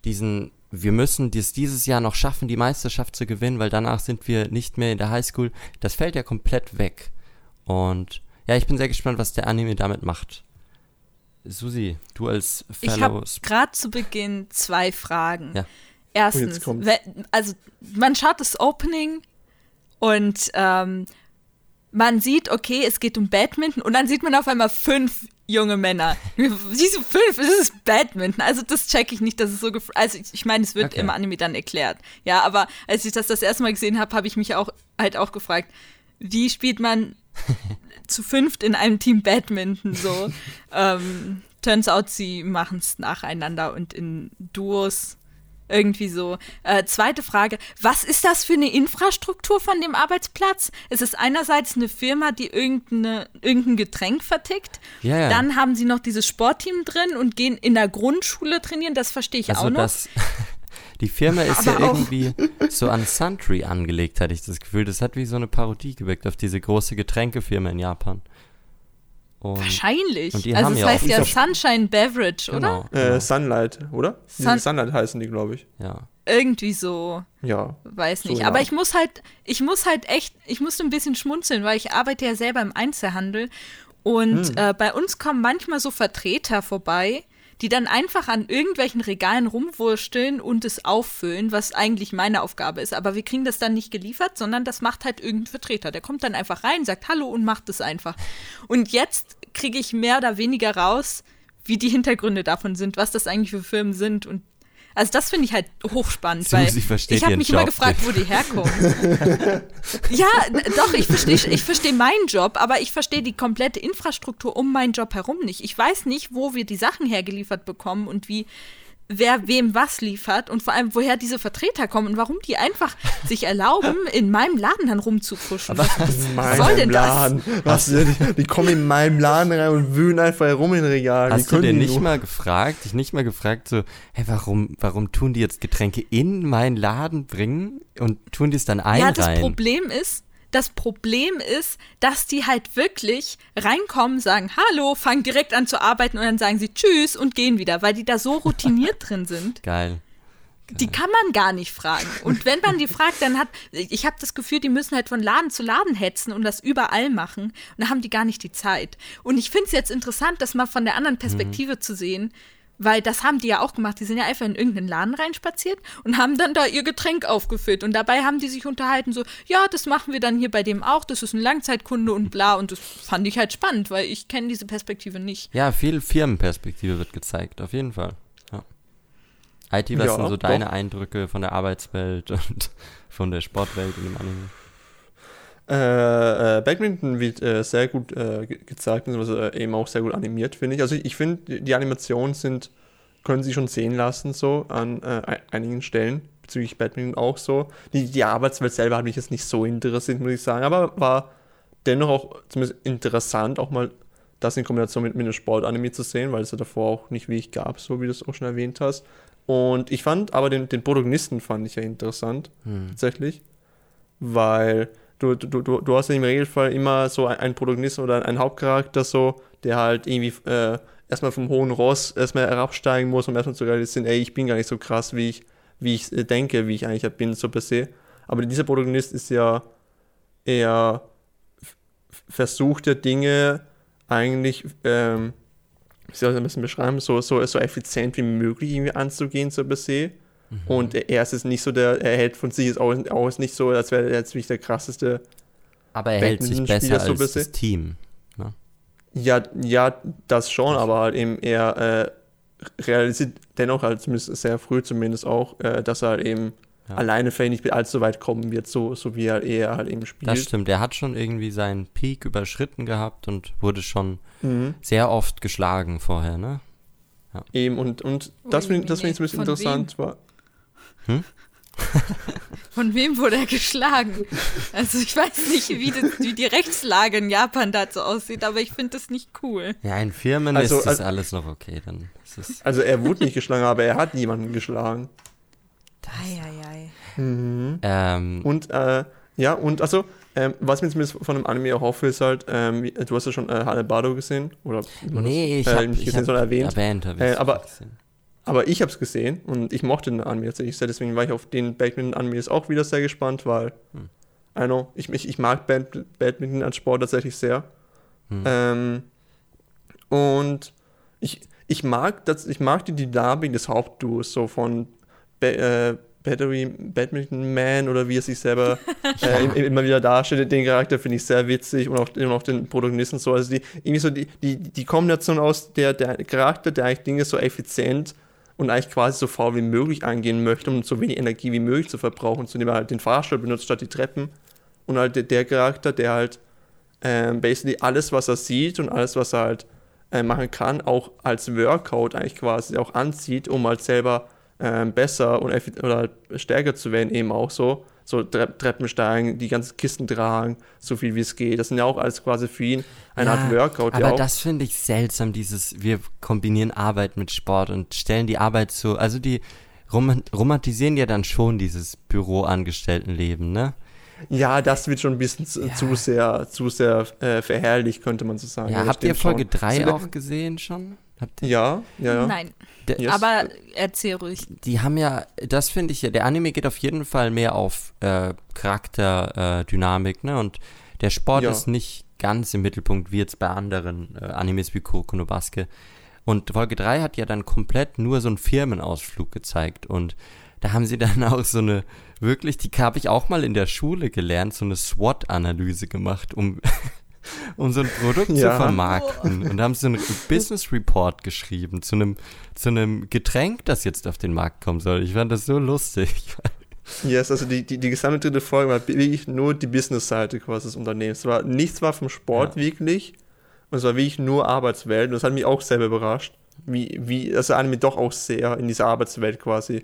diesen wir müssen dies dieses Jahr noch schaffen, die Meisterschaft zu gewinnen, weil danach sind wir nicht mehr in der Highschool. Das fällt ja komplett weg. Und ja, ich bin sehr gespannt, was der Anime damit macht. Susi, du als Fellow. Ich habe gerade zu Beginn zwei Fragen. Ja. Erstens, also man schaut das Opening und ähm, man sieht, okay, es geht um Badminton und dann sieht man auf einmal fünf junge Männer. *laughs* Siehst du, fünf, das ist Badminton. Also das check ich nicht, dass es so Also ich, ich meine, es wird okay. im Anime dann erklärt. Ja, aber als ich das das erste Mal gesehen habe, habe ich mich auch halt auch gefragt, wie spielt man *laughs* zu fünft in einem Team Badminton so. *laughs* ähm, turns out, sie machen es nacheinander und in Duos irgendwie so. Äh, zweite Frage, was ist das für eine Infrastruktur von dem Arbeitsplatz? Es ist einerseits eine Firma, die irgendeine, irgendein Getränk vertickt. Ja, ja. Dann haben sie noch dieses Sportteam drin und gehen in der Grundschule trainieren. Das verstehe ich also auch noch. Das *laughs* Die Firma *laughs* ist Aber ja irgendwie so an Suntree angelegt, hatte ich das Gefühl. Das hat wie so eine Parodie gewirkt auf diese große Getränkefirma in Japan. Und, Wahrscheinlich. Und also es ja heißt ja Sunshine Beverage, genau, oder? Genau. Äh, Sunlight, oder? Sun Sunlight heißen die, glaube ich. Ja. Irgendwie so. Ja. Weiß nicht. So, Aber ja. ich muss halt, ich muss halt echt, ich musste ein bisschen schmunzeln, weil ich arbeite ja selber im Einzelhandel. Und Hm. äh, bei uns kommen manchmal so Vertreter vorbei, die dann einfach an irgendwelchen Regalen rumwursteln und es auffüllen, was eigentlich meine Aufgabe ist. Aber wir kriegen das dann nicht geliefert, sondern das macht halt irgendein Vertreter. Der kommt dann einfach rein, sagt Hallo und macht es einfach. Und jetzt kriege ich mehr oder weniger raus, wie die Hintergründe davon sind, was das eigentlich für Firmen sind und also das finde ich halt hochspannend, Susi weil ich habe mich immer Job gefragt, wo die herkommen. *laughs* ja, doch, ich verstehe ich versteh meinen Job, aber ich verstehe die komplette Infrastruktur um meinen Job herum nicht. Ich weiß nicht, wo wir die Sachen hergeliefert bekommen und wie wer wem was liefert und vor allem, woher diese Vertreter kommen und warum die einfach *laughs* sich erlauben, in meinem Laden dann rumzukuschen. Was, was soll denn das? Laden. Was, die, die kommen in meinem Laden rein und wühlen einfach herum in den Regalen. Hast du denn nicht nur? mal gefragt, dich nicht mal gefragt, so, hey, warum, warum tun die jetzt Getränke in meinen Laden bringen und tun die es dann ein Ja, das rein? Problem ist, das Problem ist, dass die halt wirklich reinkommen, sagen Hallo, fangen direkt an zu arbeiten und dann sagen sie Tschüss und gehen wieder, weil die da so routiniert drin sind. *laughs* Geil. Die kann man gar nicht fragen. Und wenn man die fragt, dann hat, ich habe das Gefühl, die müssen halt von Laden zu Laden hetzen und das überall machen. Und da haben die gar nicht die Zeit. Und ich finde es jetzt interessant, das mal von der anderen Perspektive zu sehen. Weil das haben die ja auch gemacht. Die sind ja einfach in irgendeinen Laden reinspaziert und haben dann da ihr Getränk aufgefüllt. Und dabei haben die sich unterhalten, so, ja, das machen wir dann hier bei dem auch. Das ist ein Langzeitkunde und bla. Und das fand ich halt spannend, weil ich kenne diese Perspektive nicht. Ja, viel Firmenperspektive wird gezeigt, auf jeden Fall. Ja. IT, was ja, sind so doch. deine Eindrücke von der Arbeitswelt *laughs* und von der Sportwelt in dem Anime? Äh, äh, Badminton wird äh, sehr gut äh, gezeigt, beziehungsweise äh, eben auch sehr gut animiert, finde ich. Also ich, ich finde, die Animationen sind, können sich schon sehen lassen, so an äh, einigen Stellen, bezüglich Badminton auch so. Die, die Arbeitswelt selber hat mich jetzt nicht so interessiert, muss ich sagen, aber war dennoch auch zumindest interessant, auch mal das in Kombination mit, mit einem Sportanime zu sehen, weil es ja davor auch nicht wirklich gab, so wie du es auch schon erwähnt hast. Und ich fand aber den, den Protagonisten fand ich ja interessant, hm. tatsächlich, weil du, du, du, du hast im Regelfall immer so einen Protagonisten oder einen Hauptcharakter so, der halt irgendwie äh, erstmal vom hohen Ross erstmal herabsteigen muss, um erstmal zu realisieren, ey, ich bin gar nicht so krass, wie ich, wie ich äh, denke, wie ich eigentlich bin, so per se. Aber dieser Protagonist ist ja eher versucht ja Dinge eigentlich, ähm, wie soll ich das ein bisschen beschreiben, so, so, so effizient wie möglich irgendwie anzugehen, so per se. Mhm. Und er ist es nicht so der, er hält von sich auch, auch nicht so, als wäre er jetzt nicht der krasseste. Aber er hält sich besser so als das Team. Ne? Ja, ja, das schon, aber halt eben er äh, realisiert dennoch halt zumindest sehr früh zumindest auch, äh, dass er halt eben ja. alleine vielleicht nicht allzu weit kommen wird, so, so wie er eher halt eben spielt. Das stimmt, er hat schon irgendwie seinen Peak überschritten gehabt und wurde schon mhm. sehr oft geschlagen vorher, ne? Ja. Eben, und, und das finde das find ich ein bisschen interessant. War, hm? *laughs* Von wem wurde er geschlagen? Also ich weiß nicht, wie, das, wie die Rechtslage in Japan dazu aussieht, aber ich finde das nicht cool. Ja, in Firmen also, ist das also, alles noch okay. Dann also er wurde nicht geschlagen, aber er hat niemanden geschlagen. Eieiei. Mhm. Ähm, und äh, ja, und also, ähm, was mir zumindest von dem Anime erhoffe, ist halt, ähm, du hast ja schon äh, Hanebado gesehen, oder? Nee, das, ich äh, habe nicht gesehen, sondern erwähnt. erwähnt äh, aber gesehen. Aber ich habe es gesehen und ich mochte den Anime tatsächlich sehr, deswegen war ich auf den Badminton-Animes auch wieder sehr gespannt, weil, hm. I know, ich, ich, ich mag Bad, Badminton als Sport tatsächlich sehr. Hm. Ähm, und ich, ich, mag das, ich mag die Dynamik des Hauptduos, so von ba äh, Battery Badminton Man oder wie er sich selber *laughs* äh, immer wieder darstellt. Den Charakter finde ich sehr witzig und auch, und auch den Protagonisten so. Also die, irgendwie so die, die, die Kombination aus der, der Charakter, der eigentlich Dinge so effizient und eigentlich quasi so faul wie möglich angehen möchte, um so wenig Energie wie möglich zu verbrauchen, zu dem er halt den Fahrstuhl benutzt statt die Treppen. Und halt der, Charakter, der halt ähm, basically alles, was er sieht und alles, was er halt äh, machen kann, auch als Workout eigentlich quasi auch anzieht, um halt selber ähm, besser und oder stärker zu werden, eben auch so so Tre Treppen steigen, die ganzen Kisten tragen, so viel wie es geht. Das sind ja auch alles quasi für ihn eine ja, Art Workout. Aber ja das finde ich seltsam, dieses, wir kombinieren Arbeit mit Sport und stellen die Arbeit so, also die romantisieren ja dann schon dieses Büroangestelltenleben, ne? Ja, das wird schon ein bisschen zu, ja. zu sehr, zu sehr äh, verherrlicht, könnte man so sagen. Ja, habt ihr Folge 3 auch gesehen schon? Ja, ja, ja. Nein. De, yes. Aber erzähl ruhig. Die haben ja, das finde ich ja, der Anime geht auf jeden Fall mehr auf äh, Charakterdynamik, äh, ne? Und der Sport ja. ist nicht ganz im Mittelpunkt, wie jetzt bei anderen äh, Animes wie Kuroko no Basket. Und Folge 3 hat ja dann komplett nur so einen Firmenausflug gezeigt. Und da haben sie dann *laughs* auch so eine, wirklich, die habe ich auch mal in der Schule gelernt, so eine SWOT-Analyse gemacht, um *laughs* um so ein Produkt ja. zu vermarkten. Und haben so einen Business Report geschrieben zu einem, zu einem Getränk, das jetzt auf den Markt kommen soll. Ich fand das so lustig. *laughs* Yes, also die, die, die gesamte dritte Folge war wirklich nur die Business-Seite quasi des Unternehmens. Es war, nichts war vom Sport ja. wirklich. Und es war wirklich nur Arbeitswelt. Und das hat mich auch selber überrascht. Wie, wie, also Anime doch auch sehr in dieser Arbeitswelt quasi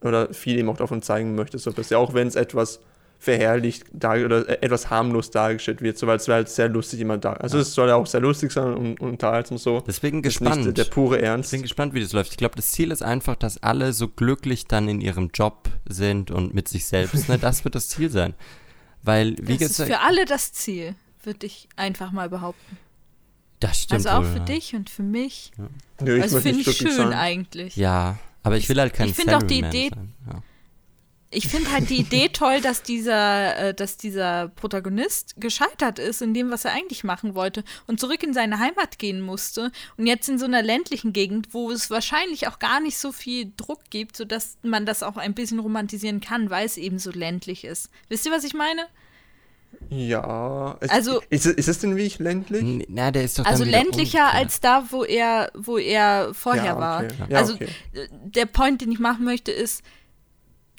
oder viel eben auch davon zeigen möchte. So, dass ja auch wenn es etwas verherrlicht oder äh, etwas harmlos dargestellt wird, so weil es halt sehr lustig immer da. Also ja. es soll ja auch sehr lustig sein und, und unterhaltsam so. Deswegen gespannt. Nicht der pure Ernst. Deswegen gespannt, wie das läuft. Ich glaube, das Ziel ist einfach, dass alle so glücklich dann in ihrem Job sind und mit sich selbst. ne? Das wird das Ziel sein. Weil, wie das gesagt. ist für alle das Ziel, würde ich einfach mal behaupten. Das stimmt. Also auch wohl, für ja. dich und für mich. Ja. Nee, also finde ich schön sein. eigentlich. Ja, aber ich will halt kein Ich finde auch die Idee. Sein. Ja ich finde halt die Idee *laughs* toll, dass dieser, äh, dass dieser Protagonist gescheitert ist in dem, was er eigentlich machen wollte und zurück in seine Heimat gehen musste und jetzt in so einer ländlichen Gegend, wo es wahrscheinlich auch gar nicht so viel Druck gibt, sodass man das auch ein bisschen romantisieren kann, weil es eben so ländlich ist. Wisst ihr, was ich meine? Ja. Also ist, ist es denn wirklich ländlich? Na, der ist doch Also ländlicher unfair. als da, wo er, wo er vorher ja, okay. war. Ja, also okay. der Point, den ich machen möchte, ist,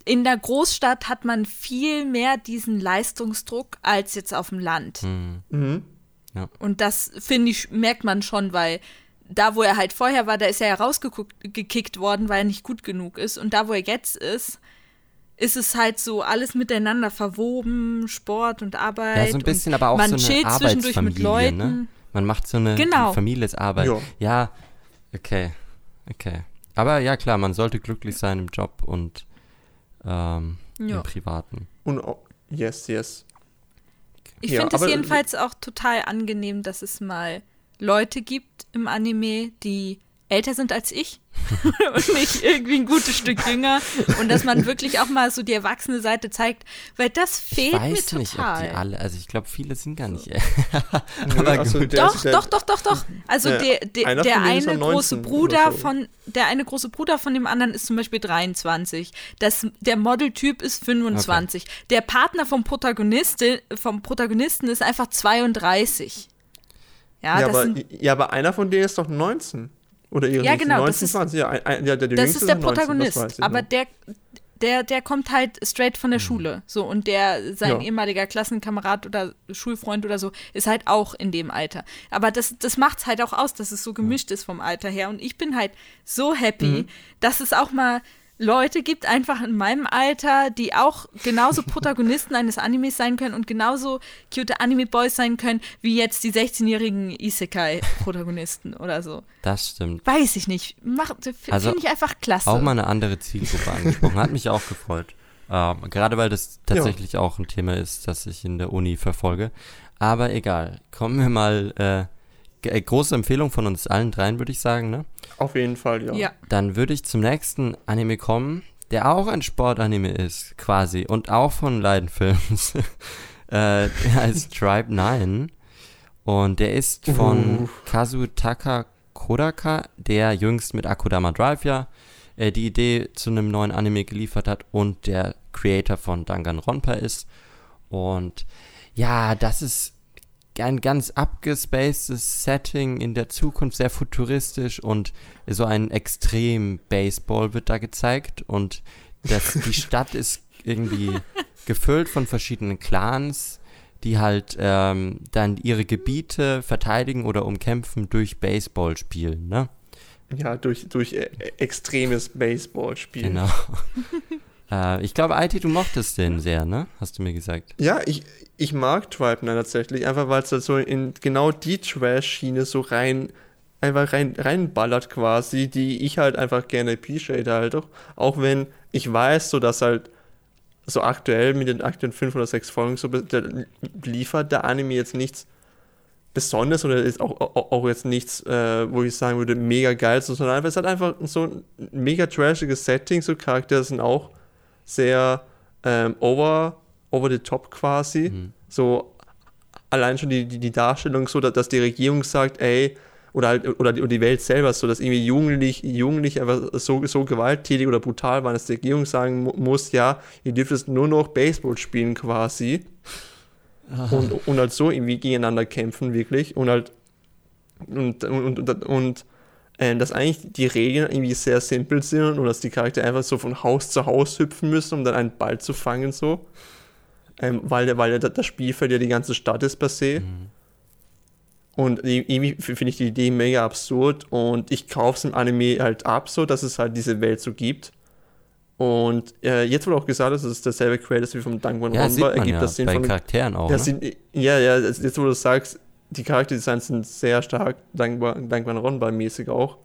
in der Großstadt hat man viel mehr diesen Leistungsdruck als jetzt auf dem Land. Mhm. Mhm. Ja. Und das, finde ich, merkt man schon, weil da, wo er halt vorher war, da ist er ja rausgekickt worden, weil er nicht gut genug ist. Und da, wo er jetzt ist, ist es halt so alles miteinander verwoben, Sport und Arbeit. Ja, so ein bisschen, aber auch man so eine zwischendurch mit ne? Leuten. Ne? Man macht so eine genau. Familie ist Arbeit. Jo. Ja, okay, okay. Aber ja, klar, man sollte glücklich sein im Job und ähm, im Privaten. Und oh, yes, yes. Ich ja, finde es jedenfalls auch total angenehm, dass es mal Leute gibt im Anime, die älter sind als ich *laughs* und nicht irgendwie ein gutes Stück jünger und dass man wirklich auch mal so die erwachsene Seite zeigt, weil das fehlt ich weiß mir total. Nicht, ob die alle, also ich glaube, viele sind gar nicht. *laughs* aber also doch, doch, doch, doch, doch. Also der, der, der eine große Bruder so. von der eine große Bruder von dem anderen ist zum Beispiel 23. Das, der Modeltyp ist 25. Okay. Der Partner vom Protagonisten, vom Protagonisten ist einfach 32. Ja, ja aber, ja, aber einer von denen ist doch 19. Oder ihre ja, genau, 19, das ist, ja, ein, ja, der, der das ist der Protagonist, 19, aber der, der, der kommt halt straight von der mhm. Schule. So, und der, sein ja. ehemaliger Klassenkamerad oder Schulfreund oder so, ist halt auch in dem Alter. Aber das, das macht es halt auch aus, dass es so gemischt ist vom Alter her. Und ich bin halt so happy, mhm. dass es auch mal Leute gibt, einfach in meinem Alter, die auch genauso Protagonisten *laughs* eines Animes sein können und genauso cute Anime-Boys sein können, wie jetzt die 16-jährigen Isekai-Protagonisten oder so. Das stimmt. Weiß ich nicht. Also Finde ich einfach klasse. Auch mal eine andere Zielgruppe angesprochen. Hat mich auch gefreut. Ähm, gerade weil das tatsächlich ja. auch ein Thema ist, das ich in der Uni verfolge. Aber egal. Kommen wir mal äh, äh, große Empfehlung von uns allen dreien, würde ich sagen, ne? Auf jeden Fall, ja. ja. Dann würde ich zum nächsten Anime kommen, der auch ein Sportanime ist, quasi, und auch von Leidenfilms. *laughs* äh, der heißt *laughs* Tribe 9. Und der ist von uh. Kazutaka Kodaka, der jüngst mit Akudama Drive ja äh, die Idee zu einem neuen Anime geliefert hat und der Creator von Danganronpa ist. Und ja, das ist ein ganz abgespacedes Setting in der Zukunft, sehr futuristisch und so ein extrem Baseball wird da gezeigt und das, die *laughs* Stadt ist irgendwie gefüllt von verschiedenen Clans, die halt ähm, dann ihre Gebiete verteidigen oder umkämpfen durch Baseball spielen, ne? Ja, durch, durch äh, extremes Baseball spielen. Genau. *laughs* Äh, ich glaube, IT, du mochtest den sehr, ne? Hast du mir gesagt. Ja, ich, ich mag Tribe tatsächlich, einfach weil es so in genau die Trash-Schiene so rein, einfach rein, reinballert quasi, die ich halt einfach gerne appreciate halt auch. Auch wenn ich weiß, so dass halt so aktuell mit den aktuellen fünf oder sechs Folgen so der, liefert der Anime jetzt nichts Besonderes oder ist auch, auch, auch jetzt nichts, äh, wo ich sagen würde, mega geil, sondern es hat einfach so ein mega trashiges Setting, so Charaktere sind auch sehr ähm, over, over the top quasi. Mhm. So allein schon die, die, die Darstellung so, dass, die Regierung sagt, ey, oder halt, oder die, Welt selber so, dass irgendwie Jugendliche, Jugendliche einfach so, so gewalttätig oder brutal waren, dass die Regierung sagen mu muss, ja, ihr dürft jetzt nur noch Baseball spielen quasi. Und, und halt so irgendwie gegeneinander kämpfen, wirklich. Und halt und, und, und, und dass eigentlich die Regeln irgendwie sehr simpel sind und dass die Charaktere einfach so von Haus zu Haus hüpfen müssen, um dann einen Ball zu fangen, so. Ähm, weil weil das Spielfeld ja die ganze Stadt ist per se. Mhm. Und irgendwie finde ich die Idee mega absurd und ich kaufe es im Anime halt ab, so dass es halt diese Welt so gibt. Und äh, jetzt wurde auch gesagt, dass es derselbe Creator ist wie vom Danganronpa. Ja, ergibt ja, das Sinn bei von Charakteren auch. Ne? sind, ja, ja, jetzt wo du sagst, die Charakterdesigns sind sehr stark, dankbar, dankbar Ronba-mäßig auch.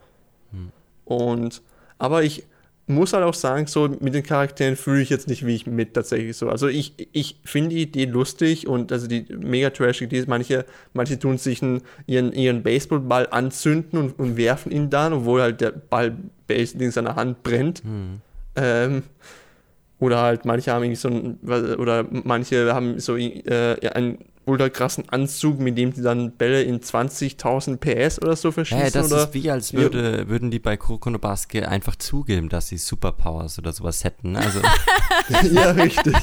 Hm. Und, aber ich muss halt auch sagen, so mit den Charakteren fühle ich jetzt nicht wie ich mit tatsächlich so. Also ich, ich finde die Idee lustig und also die mega trashig Idee manche, manche tun sich einen, ihren, ihren Baseballball anzünden und, und werfen ihn dann, obwohl halt der Ball in seiner Hand brennt. Hm. Ähm, Oder halt manche haben irgendwie so ein, oder manche haben so äh, einen ultra krassen Anzug, mit dem sie dann Bälle in 20.000 PS oder so verschießen. Ja, das oder? ist wie, als würde, ja. würden die bei Kuroko Basket einfach zugeben, dass sie Superpowers oder sowas hätten. Also *laughs* ja, richtig.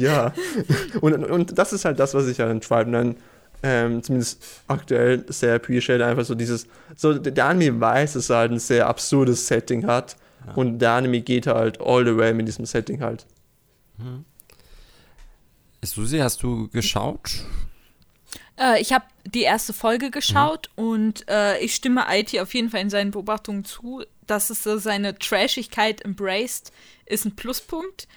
ja. Und, und das ist halt das, was ich an Tribe dann ähm, zumindest aktuell sehr appreciate, einfach so dieses, so der Anime weiß, dass er halt ein sehr absurdes Setting hat ja. und der Anime geht halt all the way mit diesem Setting halt. Mhm. Susi, hast du geschaut? Äh, ich habe die erste Folge geschaut mhm. und äh, ich stimme IT auf jeden Fall in seinen Beobachtungen zu, dass es so seine Trashigkeit embraced, ist ein Pluspunkt.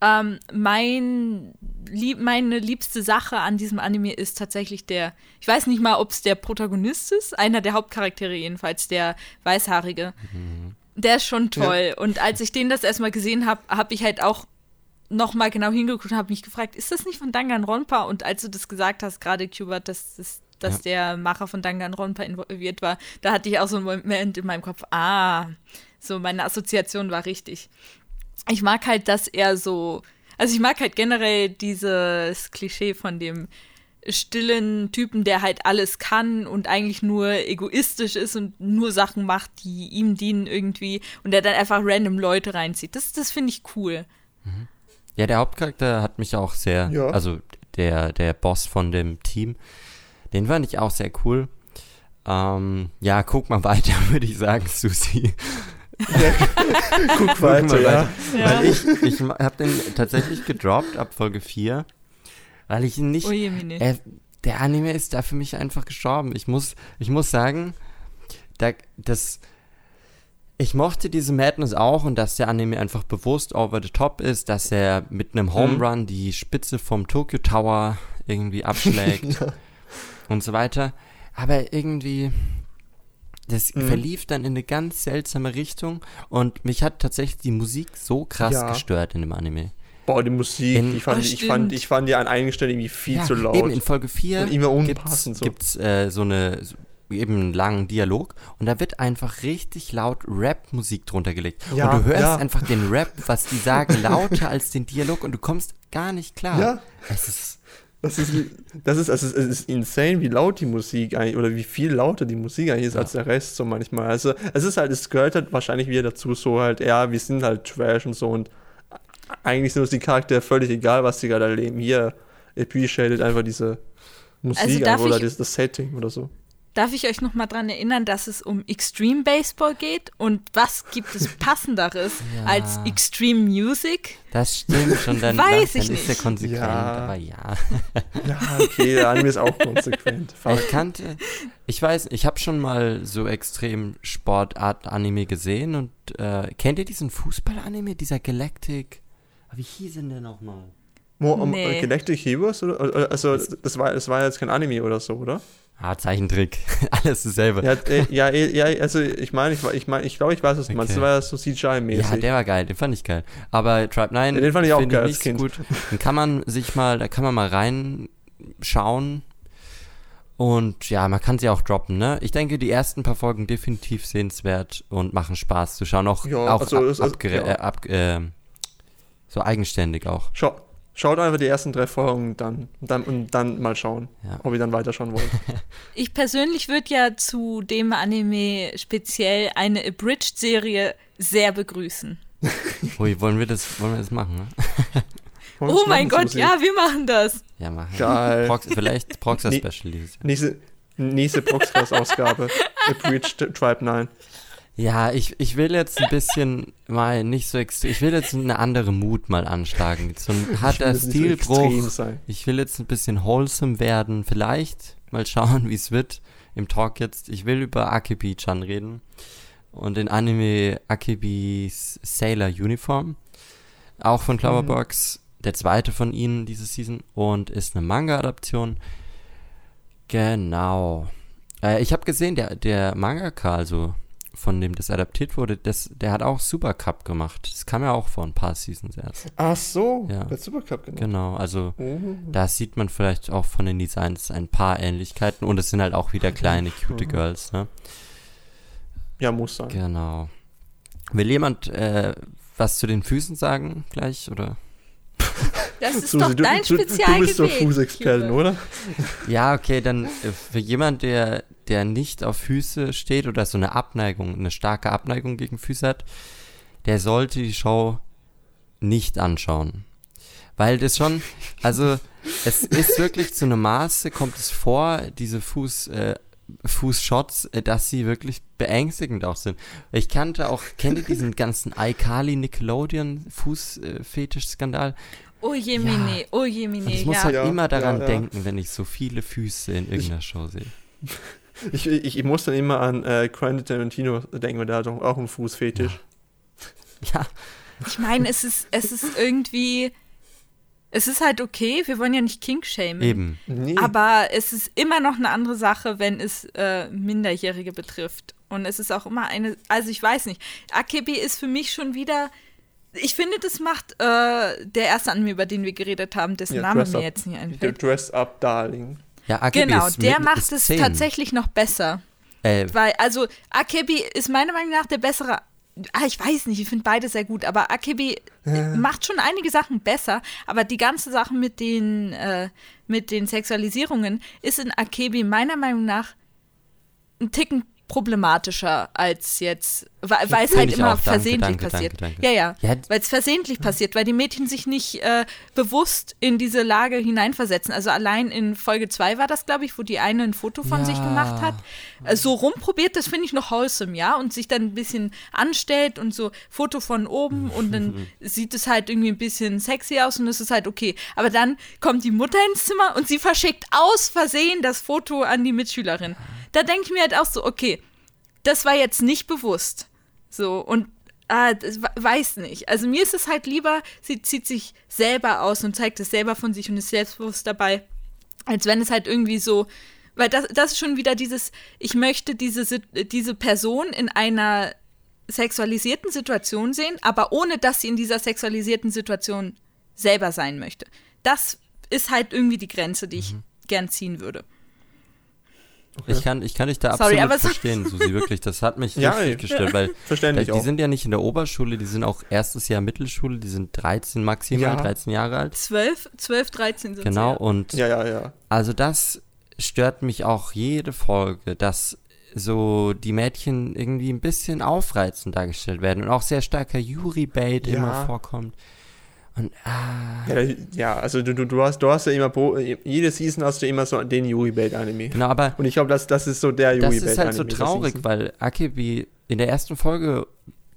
Ähm, mein, lieb, meine liebste Sache an diesem Anime ist tatsächlich der, ich weiß nicht mal, ob es der Protagonist ist, einer der Hauptcharaktere jedenfalls, der Weißhaarige. Mhm. Der ist schon toll. Ja. Und als ich den das erstmal gesehen habe, habe ich halt auch nochmal genau hingeguckt und habe mich gefragt, ist das nicht von Danganronpa? Und als du das gesagt hast, gerade Kubert, dass, dass, dass ja. der Macher von Danganronpa involviert war, da hatte ich auch so einen Moment in meinem Kopf, ah, so meine Assoziation war richtig ich mag halt, dass er so, also ich mag halt generell dieses Klischee von dem stillen Typen, der halt alles kann und eigentlich nur egoistisch ist und nur Sachen macht, die ihm dienen irgendwie und der dann einfach random Leute reinzieht. Das, das finde ich cool. Mhm. Ja, der Hauptcharakter hat mich auch sehr, ja. also der, der Boss von dem Team, den fand ich auch sehr cool. Ähm, ja, guck mal *laughs* weiter, würde ich sagen, Susi. *laughs* Guck weiter, ja. ja. Weil ich, ich habe den tatsächlich gedroppt ab Folge 4, weil ich ihn nicht. Äh, der Anime ist da für mich einfach gestorben. Ich muss, ich muss sagen, da, das. Ich mochte diese Madness auch und dass der Anime einfach bewusst over the top ist, dass er mit einem mhm. Home Run die Spitze vom Tokyo Tower irgendwie abschlägt *laughs* ja. und so weiter. Aber irgendwie, das mhm. verlief dann in eine ganz seltsame Richtung und mich hat tatsächlich die Musik so krass ja. gestört in dem Anime. Boah, die Musik, in, ich, fand, oh, ich, fand, ich fand die an einigen Stellen irgendwie viel ja, zu laut. Eben in Folge 4 gibt es so. äh, so eine so, eben einen langen Dialog und da wird einfach richtig laut Rap-Musik drunter gelegt. Ja, und du hörst ja. einfach den Rap, was die sagen, lauter als den Dialog und du kommst gar nicht klar. Ja. Es ist das ist, das ist, also es ist insane, wie laut die Musik eigentlich, oder wie viel lauter die Musik eigentlich ist ja. als der Rest so manchmal. Also es ist halt, es gehört halt wahrscheinlich wieder dazu, so halt, ja, wir sind halt Trash und so und eigentlich sind uns die Charaktere völlig egal, was sie gerade erleben. Hier appreciated einfach diese Musik also oder das, das Setting oder so. Darf ich euch noch mal daran erinnern, dass es um Extreme Baseball geht? Und was gibt es *laughs* passenderes ja. als Extreme Music? Das stimmt schon, dann, Weiß dann, dann ist er konsequent, ja. aber ja. *laughs* Ja, okay, der Anime ist auch konsequent. *laughs* ich kannte, ich weiß, ich habe schon mal so extrem Sportart-Anime gesehen und äh, kennt ihr diesen Fußball-Anime, dieser Galactic? Wie hieß denn der nochmal? Mo, um, nee. Galactic Heroes? Oder? Also, das war, das war jetzt kein Anime oder so, oder? Ah, Zeichentrick. *laughs* Alles dasselbe. Ja, äh, ja, äh, ja, also ich meine, ich, ich, mein, ich glaube, ich weiß, was du meinst. Das war so CGI-mäßig. Ja, der war geil, den fand ich geil. Aber Tribe 9 ja, den fand ich auch geil, ich nicht gut. Den kann man sich mal, da kann man mal reinschauen. Und ja, man kann sie auch droppen, ne? Ich denke, die ersten paar Folgen definitiv sehenswert und machen Spaß zu schauen. Auch, ja, auch also, ab, also, ja. äh, ab, äh, so eigenständig auch. Schau, Schaut einfach die ersten drei Folgen dann, dann und dann mal schauen, ja. ob ihr dann weiterschauen wollt. *laughs* Ich persönlich würde ja zu dem Anime speziell eine Abridged-Serie sehr begrüßen. *laughs* Ui, wollen wir das, wollen wir das machen, ne? *laughs* oh mein Gott, ja, wir machen das. Ja, machen. Geil. Prox vielleicht Proxer-Special dieses Jahr. Nächste, nächste Proxcast-Ausgabe. Abridged Tribe 9. Ja, ich, ich will jetzt ein bisschen mal nicht so extrem. Ich will jetzt eine andere Mut mal anschlagen. So ein harter Stilbruch. So ich will jetzt ein bisschen wholesome werden. Vielleicht mal schauen, *laughs* wie es wird im Talk jetzt. Ich will über Akebi-chan reden. Und den Anime Akebis Sailor Uniform. Auch von Cloverbox. Mhm. Der zweite von ihnen diese Season. Und ist eine Manga-Adaption. Genau. Äh, ich habe gesehen, der, der Mangaka, also von dem das adaptiert wurde, das, der hat auch Supercup gemacht. Das kam ja auch vor ein paar Seasons erst. Ach so, ja. der Supercup gemacht. Genau, also oh. da sieht man vielleicht auch von den Designs ein paar Ähnlichkeiten und es sind halt auch wieder kleine, cute Girls, ne? Ja, muss sein. Genau. Will jemand äh, was zu den Füßen sagen gleich, oder? *laughs* Das ist Susi, doch dein du, Spezialgebiet. Du bist doch Fußexperten, oder? Ja, okay, dann äh, für jemand, der, der nicht auf Füße steht oder so eine Abneigung, eine starke Abneigung gegen Füße hat, der sollte die Show nicht anschauen. Weil das schon, also es ist wirklich zu einem Maße, kommt es vor, diese Fuß, äh, Fußshots, äh, dass sie wirklich beängstigend auch sind. Ich kannte auch, kennt ihr diesen ganzen iCarly Nickelodeon Fußfetisch-Skandal? Oh Jemine, ja. oh Jemine, Ich muss ja. halt immer daran ja, denken, wenn ich so viele Füße in irgendeiner ich, Show sehe. Ich, ich, ich, muss dann immer an äh, Quentin Tarantino denken, weil der hat auch einen Fußfetisch. Ja. Ich meine, es ist, es ist irgendwie es ist halt okay, wir wollen ja nicht King-shamen. Eben. Nee. Aber es ist immer noch eine andere Sache, wenn es äh, Minderjährige betrifft. Und es ist auch immer eine, also ich weiß nicht, Akebi ist für mich schon wieder, ich finde, das macht äh, der erste Anime, über den wir geredet haben, dessen ja, Name mir up, jetzt nicht einfällt. Dress Up Darling. Ja, Akebi genau, der macht es 10. tatsächlich noch besser. Äh. Weil, also, Akebi ist meiner Meinung nach der bessere ah, ich weiß nicht, ich finde beide sehr gut, aber Akebi ja. macht schon einige Sachen besser, aber die ganze Sache mit den, äh, mit den Sexualisierungen ist in Akebi meiner Meinung nach ein Ticken problematischer als jetzt, weil, weil es halt immer versehentlich danke, passiert. Danke, ja, ja, ja weil es versehentlich passiert, weil die Mädchen sich nicht äh, bewusst in diese Lage hineinversetzen. Also allein in Folge 2 war das, glaube ich, wo die eine ein Foto von ja. sich gemacht hat. Äh, so rumprobiert, das finde ich noch wholesome, ja, und sich dann ein bisschen anstellt und so Foto von oben *laughs* und dann sieht es halt irgendwie ein bisschen sexy aus und es ist halt okay. Aber dann kommt die Mutter ins Zimmer und sie verschickt aus Versehen das Foto an die Mitschülerin da denke ich mir halt auch so, okay, das war jetzt nicht bewusst. So, und ah, das weiß nicht. Also mir ist es halt lieber, sie zieht sich selber aus und zeigt es selber von sich und ist selbstbewusst dabei, als wenn es halt irgendwie so, weil das, das ist schon wieder dieses, ich möchte diese, diese Person in einer sexualisierten Situation sehen, aber ohne dass sie in dieser sexualisierten Situation selber sein möchte. Das ist halt irgendwie die Grenze, die ich mhm. gern ziehen würde. Okay. Ich, kann, ich kann dich da Sorry, absolut verstehen, Susi, wirklich. Das hat mich *laughs* ja, richtig gestört, weil *laughs* Verständlich die auch. sind ja nicht in der Oberschule, die sind auch erstes Jahr Mittelschule, die sind 13 maximal, ja. 13 Jahre alt. 12, 12, 13 sind Genau, sie, und ja, ja, ja. also das stört mich auch jede Folge, dass so die Mädchen irgendwie ein bisschen aufreizend dargestellt werden und auch sehr starker Yuri-Bait ja. immer vorkommt. Und, ah. ja, ja, also du, du, du, hast, du hast ja immer pro, jede Season hast du immer so den Yuri Bait Anime. Genau, aber. Und ich glaube, das, das ist so der Yuri Bait Anime. Das ist halt so traurig, weil Akebi in der ersten Folge,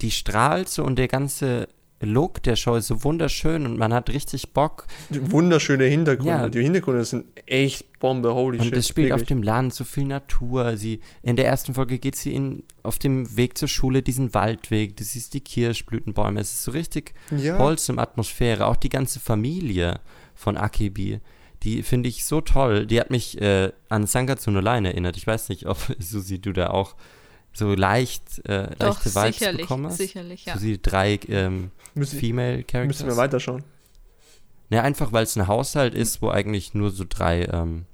die strahlt so und der ganze Look der Show ist so wunderschön und man hat richtig Bock. Wunderschöne Hintergründe. Ja. Die Hintergründe sind echt Bombe, holy und shit. Und es spielt wirklich. auf dem Land, so viel Natur. Sie, in der ersten Folge geht sie in, auf dem Weg zur Schule, diesen Waldweg, du siehst die Kirschblütenbäume. Es ist so richtig ja. wholesome Atmosphäre. Auch die ganze Familie von Akibi, die finde ich so toll. Die hat mich äh, an Sangatsu no Line erinnert. Ich weiß nicht, ob *laughs* Susi, du da auch so leicht, äh, Doch, leichte Vibes sicherlich, bekommen hast. sicherlich, ja. So die drei ähm, müssen, Female Characters. Müssen wir weiterschauen. Ja, einfach weil es ein Haushalt ist, wo eigentlich nur so drei ähm,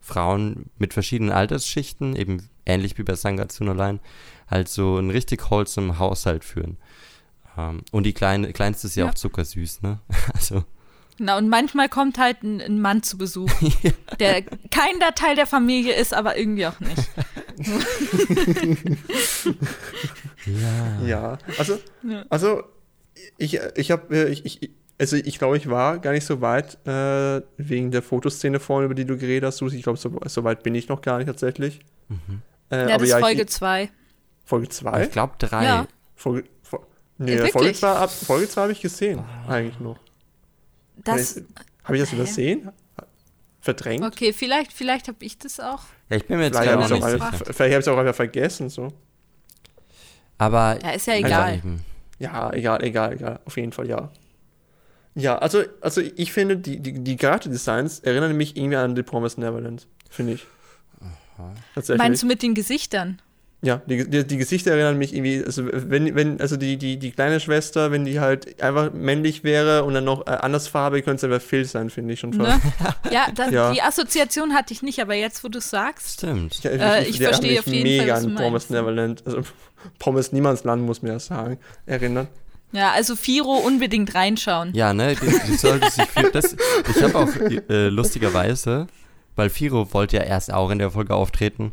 Frauen mit verschiedenen Altersschichten, eben ähnlich wie bei Sangatsuno Line, halt so einen richtig wholesome Haushalt führen. Ähm, und die kleine, kleinste ist ja, ja. auch zuckersüß, ne? *laughs* also. Genau, und manchmal kommt halt ein, ein Mann zu Besuch, *laughs* der kein Teil der Familie ist, aber irgendwie auch nicht. ja. Ja, also, also ich, ich habe, äh, ich, ich, also ich glaube, ich war gar nicht so weit äh, wegen der Fotoszene vorne, über die du geredet hast, Susi. Ich glaube, so, so, weit bin ich noch gar nicht tatsächlich. Mhm. Äh, ja, das ist Folge 2. Folge 2? Ich glaube 3. Ja. Folge, Folge, nee, ja, Folge 2 Folge habe ich gesehen, oh. eigentlich noch. Das. Habe ich das übersehen? Verdrängt? Okay, vielleicht, vielleicht habe ich das auch. Ja, ich bin mir jetzt vielleicht gar nicht sicher. Vielleicht habe ich es auch einfach vergessen, so. Aber. Ja, ist ja egal. Ja, egal, egal, egal. Auf jeden Fall ja. Ja, also, also ich finde, die, die, die Charakterdesigns erinnern mich irgendwie an The Promised Neverland, finde ich. Aha. Tatsächlich. Meinst du mit den Gesichtern? Ja, die, die, die, Gesichter erinnern mich irgendwie, also wenn, wenn, also die, die, die kleine Schwester, wenn die halt einfach männlich wäre und dann noch äh, andersfarbig, könnte es einfach Phil sein, finde ich schon fast. Ne? Ja, das, ja, die Assoziation hatte ich nicht, aber jetzt, wo du es sagst. Stimmt. Ja, ich, äh, ich, ich verstehe auf jeden mega Fall. Mega an Pommes Neverland, also *laughs* Pommes Niemandsland, muss man ja sagen, erinnern. Ja, also Firo unbedingt reinschauen. Ja, ne, die, die sollte sich für das, ich habe auch äh, lustigerweise, weil Firo wollte ja erst auch in der Folge auftreten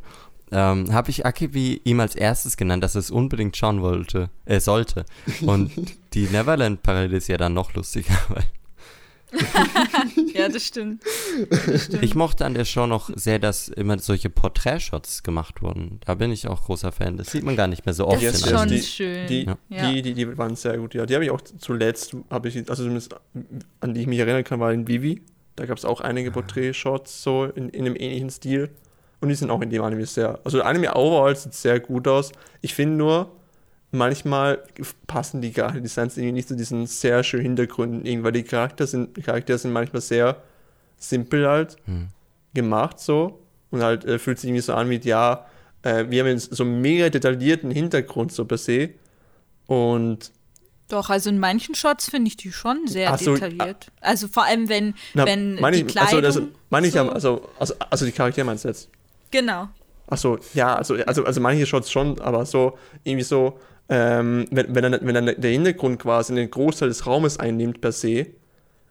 ähm, habe ich Akibi ihm als erstes genannt, dass er es unbedingt schauen wollte, äh, sollte. Und *laughs* die Neverland-Parallele ist ja dann noch lustiger, *laughs* weil *laughs* ja, das stimmt. das stimmt. Ich mochte an der Show noch sehr, dass immer solche Porträtshots gemacht wurden. Da bin ich auch großer Fan. Das sieht man gar nicht mehr so oft. Das ist schon die, schön. Die, ja. die, die, die, waren sehr gut. Ja, die habe ich auch zuletzt, habe ich, also zumindest an die ich mich erinnern kann, war in Vivi. Da gab es auch einige ah. Porträtshots so in, in einem ähnlichen Stil. Und die sind auch in dem Anime sehr. Also der Anime overall sieht sehr gut aus. Ich finde nur, manchmal passen die Charakterdesigns irgendwie nicht zu diesen sehr schönen Hintergründen. Irgendwann die Charakter sind, die Charaktere sind manchmal sehr simpel halt hm. gemacht so. Und halt äh, fühlt sich irgendwie so an wie, ja, äh, wir haben jetzt so mega detaillierten Hintergrund so per se. Und doch, also in manchen Shots finde ich die schon sehr so, detailliert. Also vor allem, wenn, na, wenn die also, Kleidung... Also, also, meine ich, so also, also, also die Charaktere meinst du jetzt? Genau. Achso, ja, also, also, also manche Shots schon, aber so, irgendwie so, ähm, wenn, wenn, dann, wenn dann der Hintergrund quasi den Großteil des Raumes einnimmt per se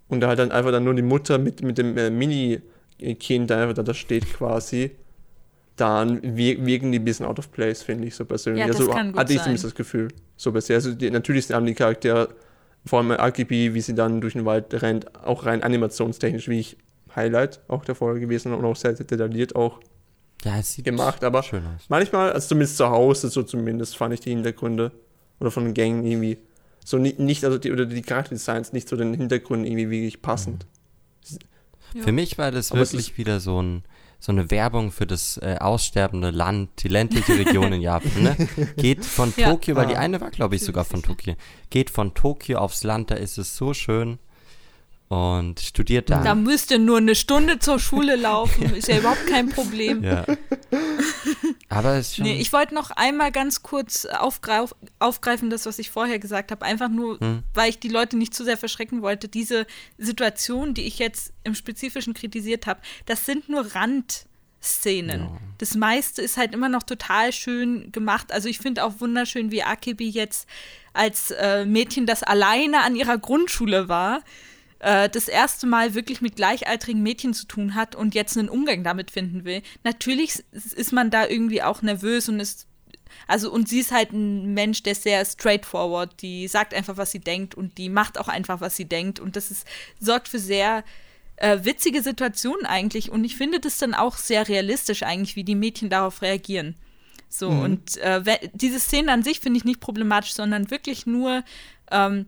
und da halt dann einfach dann nur die Mutter mit, mit dem äh, Mini-Kind einfach da, da steht quasi, dann wirken die ein bisschen out of place, finde ich so persönlich. Ja, das also kann gut hatte ich zumindest das Gefühl, so bisher. Also die, natürlich haben die Charaktere, vor allem Akibi, wie sie dann durch den Wald rennt, auch rein animationstechnisch, wie ich Highlight auch der Folge gewesen und auch sehr detailliert auch ja, es sieht gemacht, aber schön aus. manchmal, also zumindest zu Hause, so zumindest fand ich die Hintergründe oder von den Gängen irgendwie so nicht, nicht also die, oder die Charakterdesigns nicht zu den Hintergründen irgendwie wirklich passend. Mhm. Für mich war das aber wirklich wieder so ein so eine Werbung für das äh, aussterbende Land, die ländliche Region in Japan. Ne? *laughs* Geht von ja. Tokio, weil die ah. eine war, glaube ich, sogar von Tokio. Geht von Tokio aufs Land, da ist es so schön und studiert da. Da müsste nur eine Stunde zur Schule laufen, *laughs* ist ja überhaupt kein Problem. Ja. Aber es ist schon. Nee, ich wollte noch einmal ganz kurz aufgreif, aufgreifen, das, was ich vorher gesagt habe, einfach nur, hm. weil ich die Leute nicht zu sehr verschrecken wollte. Diese Situation, die ich jetzt im Spezifischen kritisiert habe, das sind nur Randszenen. Ja. Das meiste ist halt immer noch total schön gemacht. Also ich finde auch wunderschön, wie Akebi jetzt als äh, Mädchen, das alleine an ihrer Grundschule war, äh, das erste Mal wirklich mit gleichaltrigen Mädchen zu tun hat und jetzt einen Umgang damit finden will. Natürlich ist man da irgendwie auch nervös und ist also, und sie ist halt ein Mensch, der ist sehr straightforward. Die sagt einfach, was sie denkt und die macht auch einfach, was sie denkt. Und das ist, sorgt für sehr äh, witzige Situationen eigentlich. Und ich finde das dann auch sehr realistisch eigentlich, wie die Mädchen darauf reagieren. So, mhm. und äh, diese Szene an sich finde ich nicht problematisch, sondern wirklich nur ähm,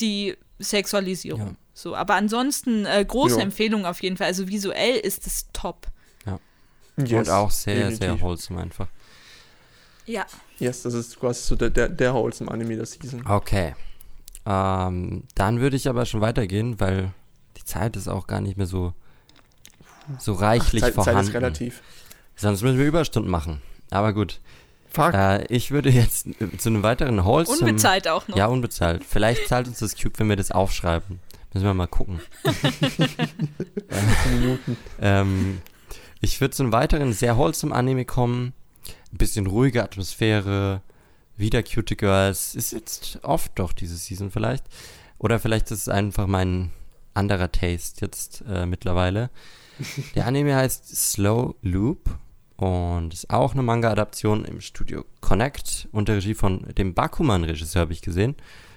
die Sexualisierung. Ja. So, aber ansonsten äh, große ja. Empfehlung auf jeden Fall. Also visuell ist es top. Ja. Yes, Und auch sehr, definitiv. sehr wholesome einfach. Ja. Yes, das ist quasi so der, der, der wholesome Anime der Season. Okay. Ähm, dann würde ich aber schon weitergehen, weil die Zeit ist auch gar nicht mehr so, so reichlich Ach, Zeit, vorhanden. Zeit ist relativ. Sonst müssen wir Überstunden machen. Aber gut. Fuck. Äh, ich würde jetzt zu einem weiteren Wholesome... Unbezahlt auch noch. Ja, unbezahlt. Vielleicht zahlt uns das Cube, wenn wir das aufschreiben. Müssen wir mal gucken. *laughs* ähm, ich würde zu einem weiteren sehr wholesome Anime kommen. Ein bisschen ruhige Atmosphäre. Wieder Cute Girls. Ist jetzt oft doch diese Season vielleicht. Oder vielleicht ist es einfach mein anderer Taste jetzt äh, mittlerweile. *laughs* Der Anime heißt Slow Loop und ist auch eine Manga-Adaption im Studio Connect unter Regie von dem Bakuman-Regisseur, habe ich gesehen.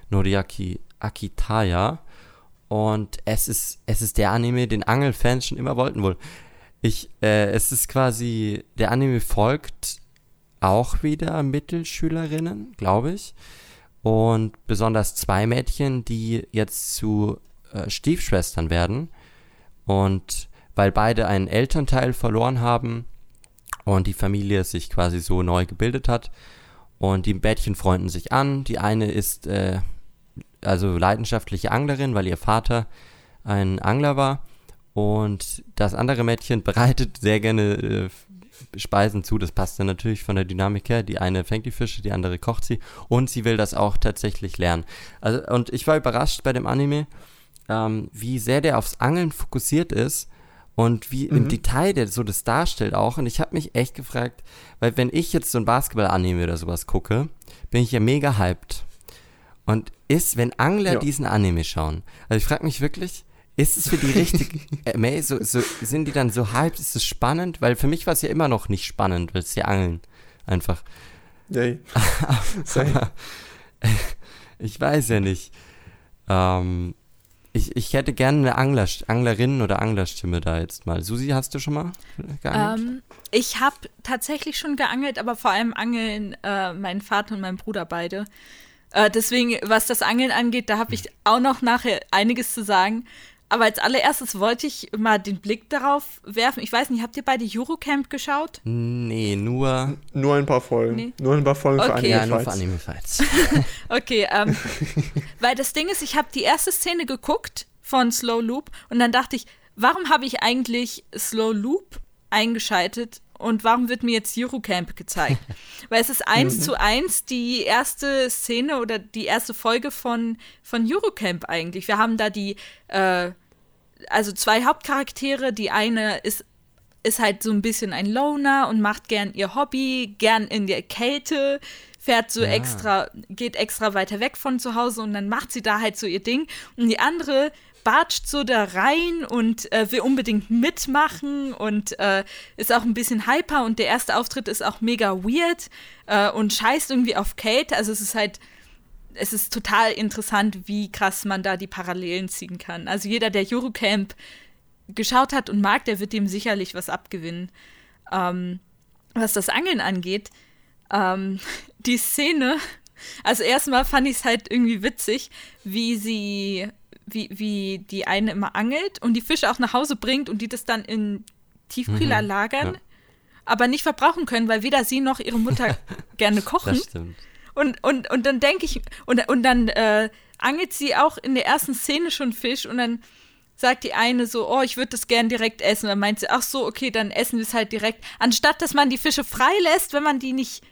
Noriaki Akitaya. Und es ist, es ist der Anime, den Angelfans schon immer wollten wohl. Ich, äh, es ist quasi, der Anime folgt auch wieder Mittelschülerinnen, glaube ich. Und besonders zwei Mädchen, die jetzt zu äh, Stiefschwestern werden. Und weil beide einen Elternteil verloren haben und die Familie sich quasi so neu gebildet hat. Und die Mädchen freunden sich an. Die eine ist äh, also leidenschaftliche Anglerin, weil ihr Vater ein Angler war. Und das andere Mädchen *laughs* bereitet sehr gerne äh, Speisen zu. Das passt dann natürlich von der Dynamik her. Die eine fängt die Fische, die andere kocht sie und sie will das auch tatsächlich lernen. Also, und ich war überrascht bei dem Anime, ähm, wie sehr der aufs Angeln fokussiert ist und wie mhm. im Detail der so das darstellt auch. Und ich habe mich echt gefragt, weil wenn ich jetzt so ein Basketball-Anime oder sowas gucke, bin ich ja mega hyped. Und ist, wenn Angler ja. diesen Anime schauen, also ich frage mich wirklich, ist es für die richtig, *laughs* äh, so, so, sind die dann so hyped, ist es spannend? Weil für mich war es ja immer noch nicht spannend, weil es ja Angeln einfach. Yay. *laughs* aber, *laughs* ich weiß ja nicht. Ähm, ich, ich hätte gerne eine Angler, Anglerin oder Anglerstimme da jetzt mal. Susi, hast du schon mal geangelt? Ähm, ich habe tatsächlich schon geangelt, aber vor allem angeln äh, mein Vater und mein Bruder beide. Äh, deswegen, was das Angeln angeht, da habe ich auch noch nachher einiges zu sagen. Aber als allererstes wollte ich mal den Blick darauf werfen. Ich weiß nicht, habt ihr beide Eurocamp geschaut? Nee, nur. Nur ein paar Folgen. Nee. Nur ein paar Folgen okay. für Anime Ja, nur für Anime Fights. *laughs* okay, ähm, *laughs* weil das Ding ist, ich habe die erste Szene geguckt von Slow Loop und dann dachte ich, warum habe ich eigentlich Slow Loop eingeschaltet und warum wird mir jetzt Eurocamp gezeigt? *laughs* Weil es ist eins mhm. zu eins die erste Szene oder die erste Folge von, von Eurocamp eigentlich. Wir haben da die, äh, also zwei Hauptcharaktere. Die eine ist, ist halt so ein bisschen ein Loner und macht gern ihr Hobby, gern in der Kälte, fährt so ja. extra, geht extra weiter weg von zu Hause und dann macht sie da halt so ihr Ding. Und die andere batscht so da rein und äh, will unbedingt mitmachen und äh, ist auch ein bisschen hyper und der erste Auftritt ist auch mega weird äh, und scheißt irgendwie auf Kate. Also es ist halt, es ist total interessant, wie krass man da die Parallelen ziehen kann. Also jeder, der Eurocamp geschaut hat und mag, der wird dem sicherlich was abgewinnen. Ähm, was das Angeln angeht, ähm, *laughs* die Szene, also erstmal fand ich es halt irgendwie witzig, wie sie wie, wie die eine immer angelt und die Fische auch nach Hause bringt und die das dann in Tiefkühler mhm, lagern, ja. aber nicht verbrauchen können, weil weder sie noch ihre Mutter *laughs* gerne kochen. Das stimmt. Und, und, und dann denke ich, und, und dann äh, angelt sie auch in der ersten Szene schon Fisch und dann sagt die eine so, oh, ich würde das gern direkt essen. Dann meint sie, ach so, okay, dann essen wir es halt direkt. Anstatt, dass man die Fische freilässt, wenn man die nicht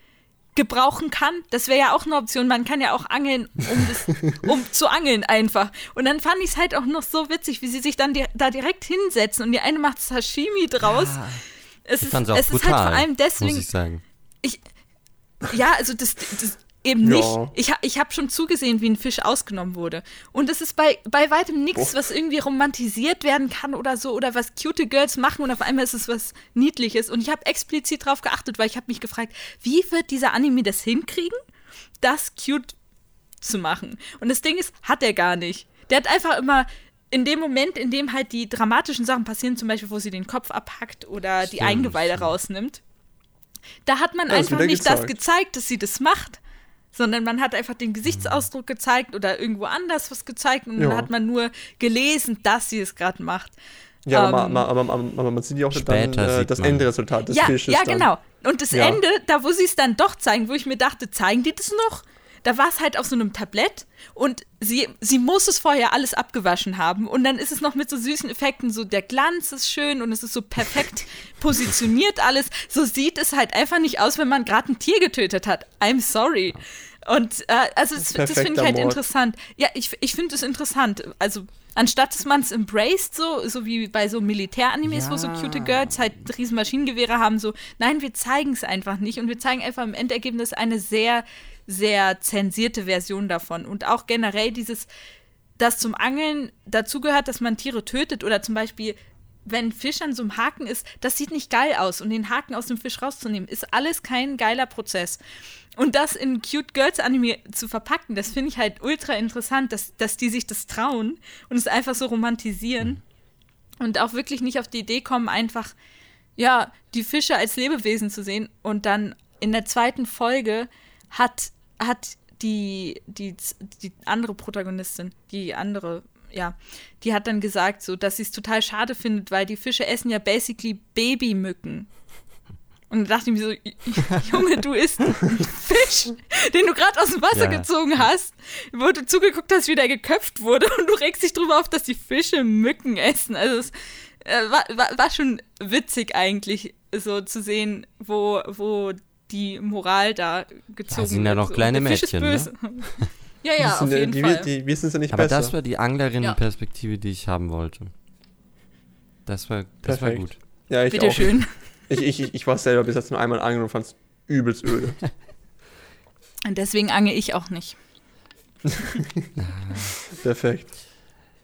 gebrauchen kann. Das wäre ja auch eine Option. Man kann ja auch angeln, um, das, *laughs* um zu angeln einfach. Und dann fand ich es halt auch noch so witzig, wie sie sich dann di da direkt hinsetzen und die eine macht Sashimi draus. Ja, es ist, es brutal, ist halt vor allem deswegen. Muss ich sagen. Ich, ja, also das, das Eben nicht. Ja. Ich, ich habe schon zugesehen, wie ein Fisch ausgenommen wurde. Und es ist bei, bei weitem nichts, was irgendwie romantisiert werden kann oder so, oder was cute Girls machen und auf einmal ist es was Niedliches. Und ich habe explizit darauf geachtet, weil ich habe mich gefragt, wie wird dieser Anime das hinkriegen, das cute zu machen? Und das Ding ist, hat er gar nicht. Der hat einfach immer in dem Moment, in dem halt die dramatischen Sachen passieren, zum Beispiel, wo sie den Kopf abhackt oder stimmt, die Eingeweide stimmt. rausnimmt, da hat man ja, einfach nicht gezeigt. das gezeigt, dass sie das macht sondern man hat einfach den Gesichtsausdruck gezeigt oder irgendwo anders was gezeigt und ja. dann hat man nur gelesen, dass sie es gerade macht. Ja, ähm, aber, aber, aber, aber, man sieht ja auch dann äh, das Endresultat des ja, Fisches. Ja, genau. Und das ja. Ende, da wo sie es dann doch zeigen, wo ich mir dachte, zeigen die das noch? Da war es halt auf so einem Tablett und sie, sie muss es vorher alles abgewaschen haben und dann ist es noch mit so süßen Effekten, so der Glanz ist schön und es ist so perfekt *laughs* positioniert alles. So sieht es halt einfach nicht aus, wenn man gerade ein Tier getötet hat. I'm sorry. Und äh, also das, das finde ich halt Mord. interessant. Ja, ich, ich finde es interessant. Also anstatt dass man es embraced, so, so wie bei so Militäranimes, ja. wo so cute Girls halt riesen Maschinengewehre haben, so, nein, wir zeigen es einfach nicht und wir zeigen einfach im Endergebnis eine sehr sehr zensierte Version davon. Und auch generell dieses, dass zum Angeln dazugehört, dass man Tiere tötet oder zum Beispiel wenn Fisch an so einem Haken ist, das sieht nicht geil aus. Und den Haken aus dem Fisch rauszunehmen, ist alles kein geiler Prozess. Und das in Cute Girls Anime zu verpacken, das finde ich halt ultra interessant, dass, dass die sich das trauen und es einfach so romantisieren. Und auch wirklich nicht auf die Idee kommen, einfach, ja, die Fische als Lebewesen zu sehen. Und dann in der zweiten Folge hat hat die, die, die andere Protagonistin, die andere, ja, die hat dann gesagt, so, dass sie es total schade findet, weil die Fische essen ja basically Babymücken. Und da dachte ich mir so, Junge, du isst einen Fisch, den du gerade aus dem Wasser ja. gezogen hast, wo du zugeguckt hast, wie der geköpft wurde und du regst dich drüber auf, dass die Fische Mücken essen. Also es äh, war, war, war schon witzig eigentlich, so zu sehen, wo, wo die Moral da gezogen wird. Ja, sind ja noch so. kleine Mädchen. Ne? *laughs* ja, ja, auf jeden die, Fall. Die, die wissen sie nicht Aber besser. das war die Anglerinnenperspektive, ja. die ich haben wollte. Das war, das war gut. Ja, ich Bitte auch. schön. Ich, ich, ich war selber bis jetzt nur einmal angeln und fand es übelst öde. *laughs* Und deswegen ange ich auch nicht. *laughs* Perfekt.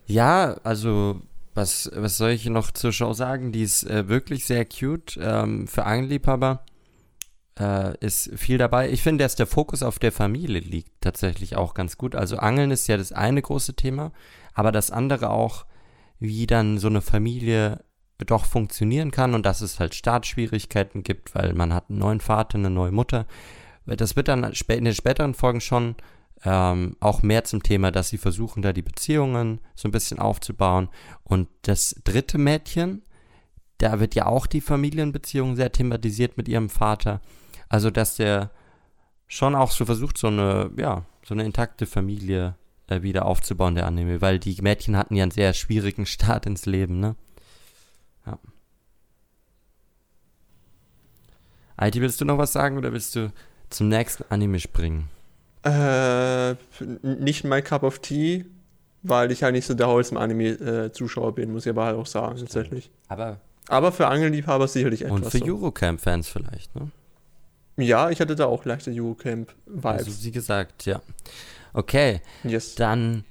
Ja, also was, was soll ich noch zur Show sagen? Die ist äh, wirklich sehr cute ähm, für Angelliebhaber. Äh, ist viel dabei. Ich finde, dass der Fokus auf der Familie liegt tatsächlich auch ganz gut. Also Angeln ist ja das eine große Thema, aber das andere auch, wie dann so eine Familie doch funktionieren kann und dass es halt Startschwierigkeiten gibt, weil man hat einen neuen Vater, eine neue Mutter. Das wird dann in den späteren Folgen schon ähm, auch mehr zum Thema, dass sie versuchen, da die Beziehungen so ein bisschen aufzubauen. Und das dritte Mädchen, da wird ja auch die Familienbeziehung sehr thematisiert mit ihrem Vater. Also, dass der schon auch so versucht, so eine, ja, so eine intakte Familie äh, wieder aufzubauen, der Anime, weil die Mädchen hatten ja einen sehr schwierigen *laughs* Start ins Leben, ne? Ja. Heidi, willst du noch was sagen oder willst du zum nächsten Anime springen? Äh, nicht mein Cup of Tea, weil ich halt nicht so der Holz im Anime-Zuschauer äh, bin, muss ich aber halt auch sagen, tatsächlich. Aber, aber für Angelliebhaber sicherlich etwas. Und für so. Eurocamp-Fans vielleicht, ne? Ja, ich hatte da auch leichte Eurocamp-Vibes. Also, wie gesagt, ja. Okay. Yes. Dann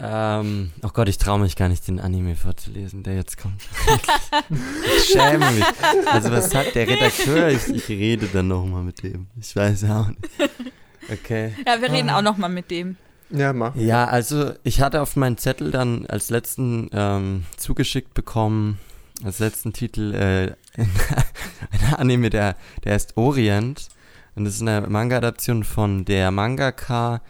ähm, oh Gott, ich traue mich gar nicht, den Anime vorzulesen, der jetzt kommt. *laughs* ich schäme mich. Also was hat der Redakteur? Ich, ich rede dann nochmal mit dem. Ich weiß auch nicht. Okay. Ja, wir reden ah. auch nochmal mit dem. Ja, mach. Ja, also ich hatte auf meinen Zettel dann als letzten ähm, zugeschickt bekommen, als letzten Titel, äh, *laughs* *laughs* ein Anime, der, der heißt Orient. Und das ist eine Manga-Adaption von der Mangaka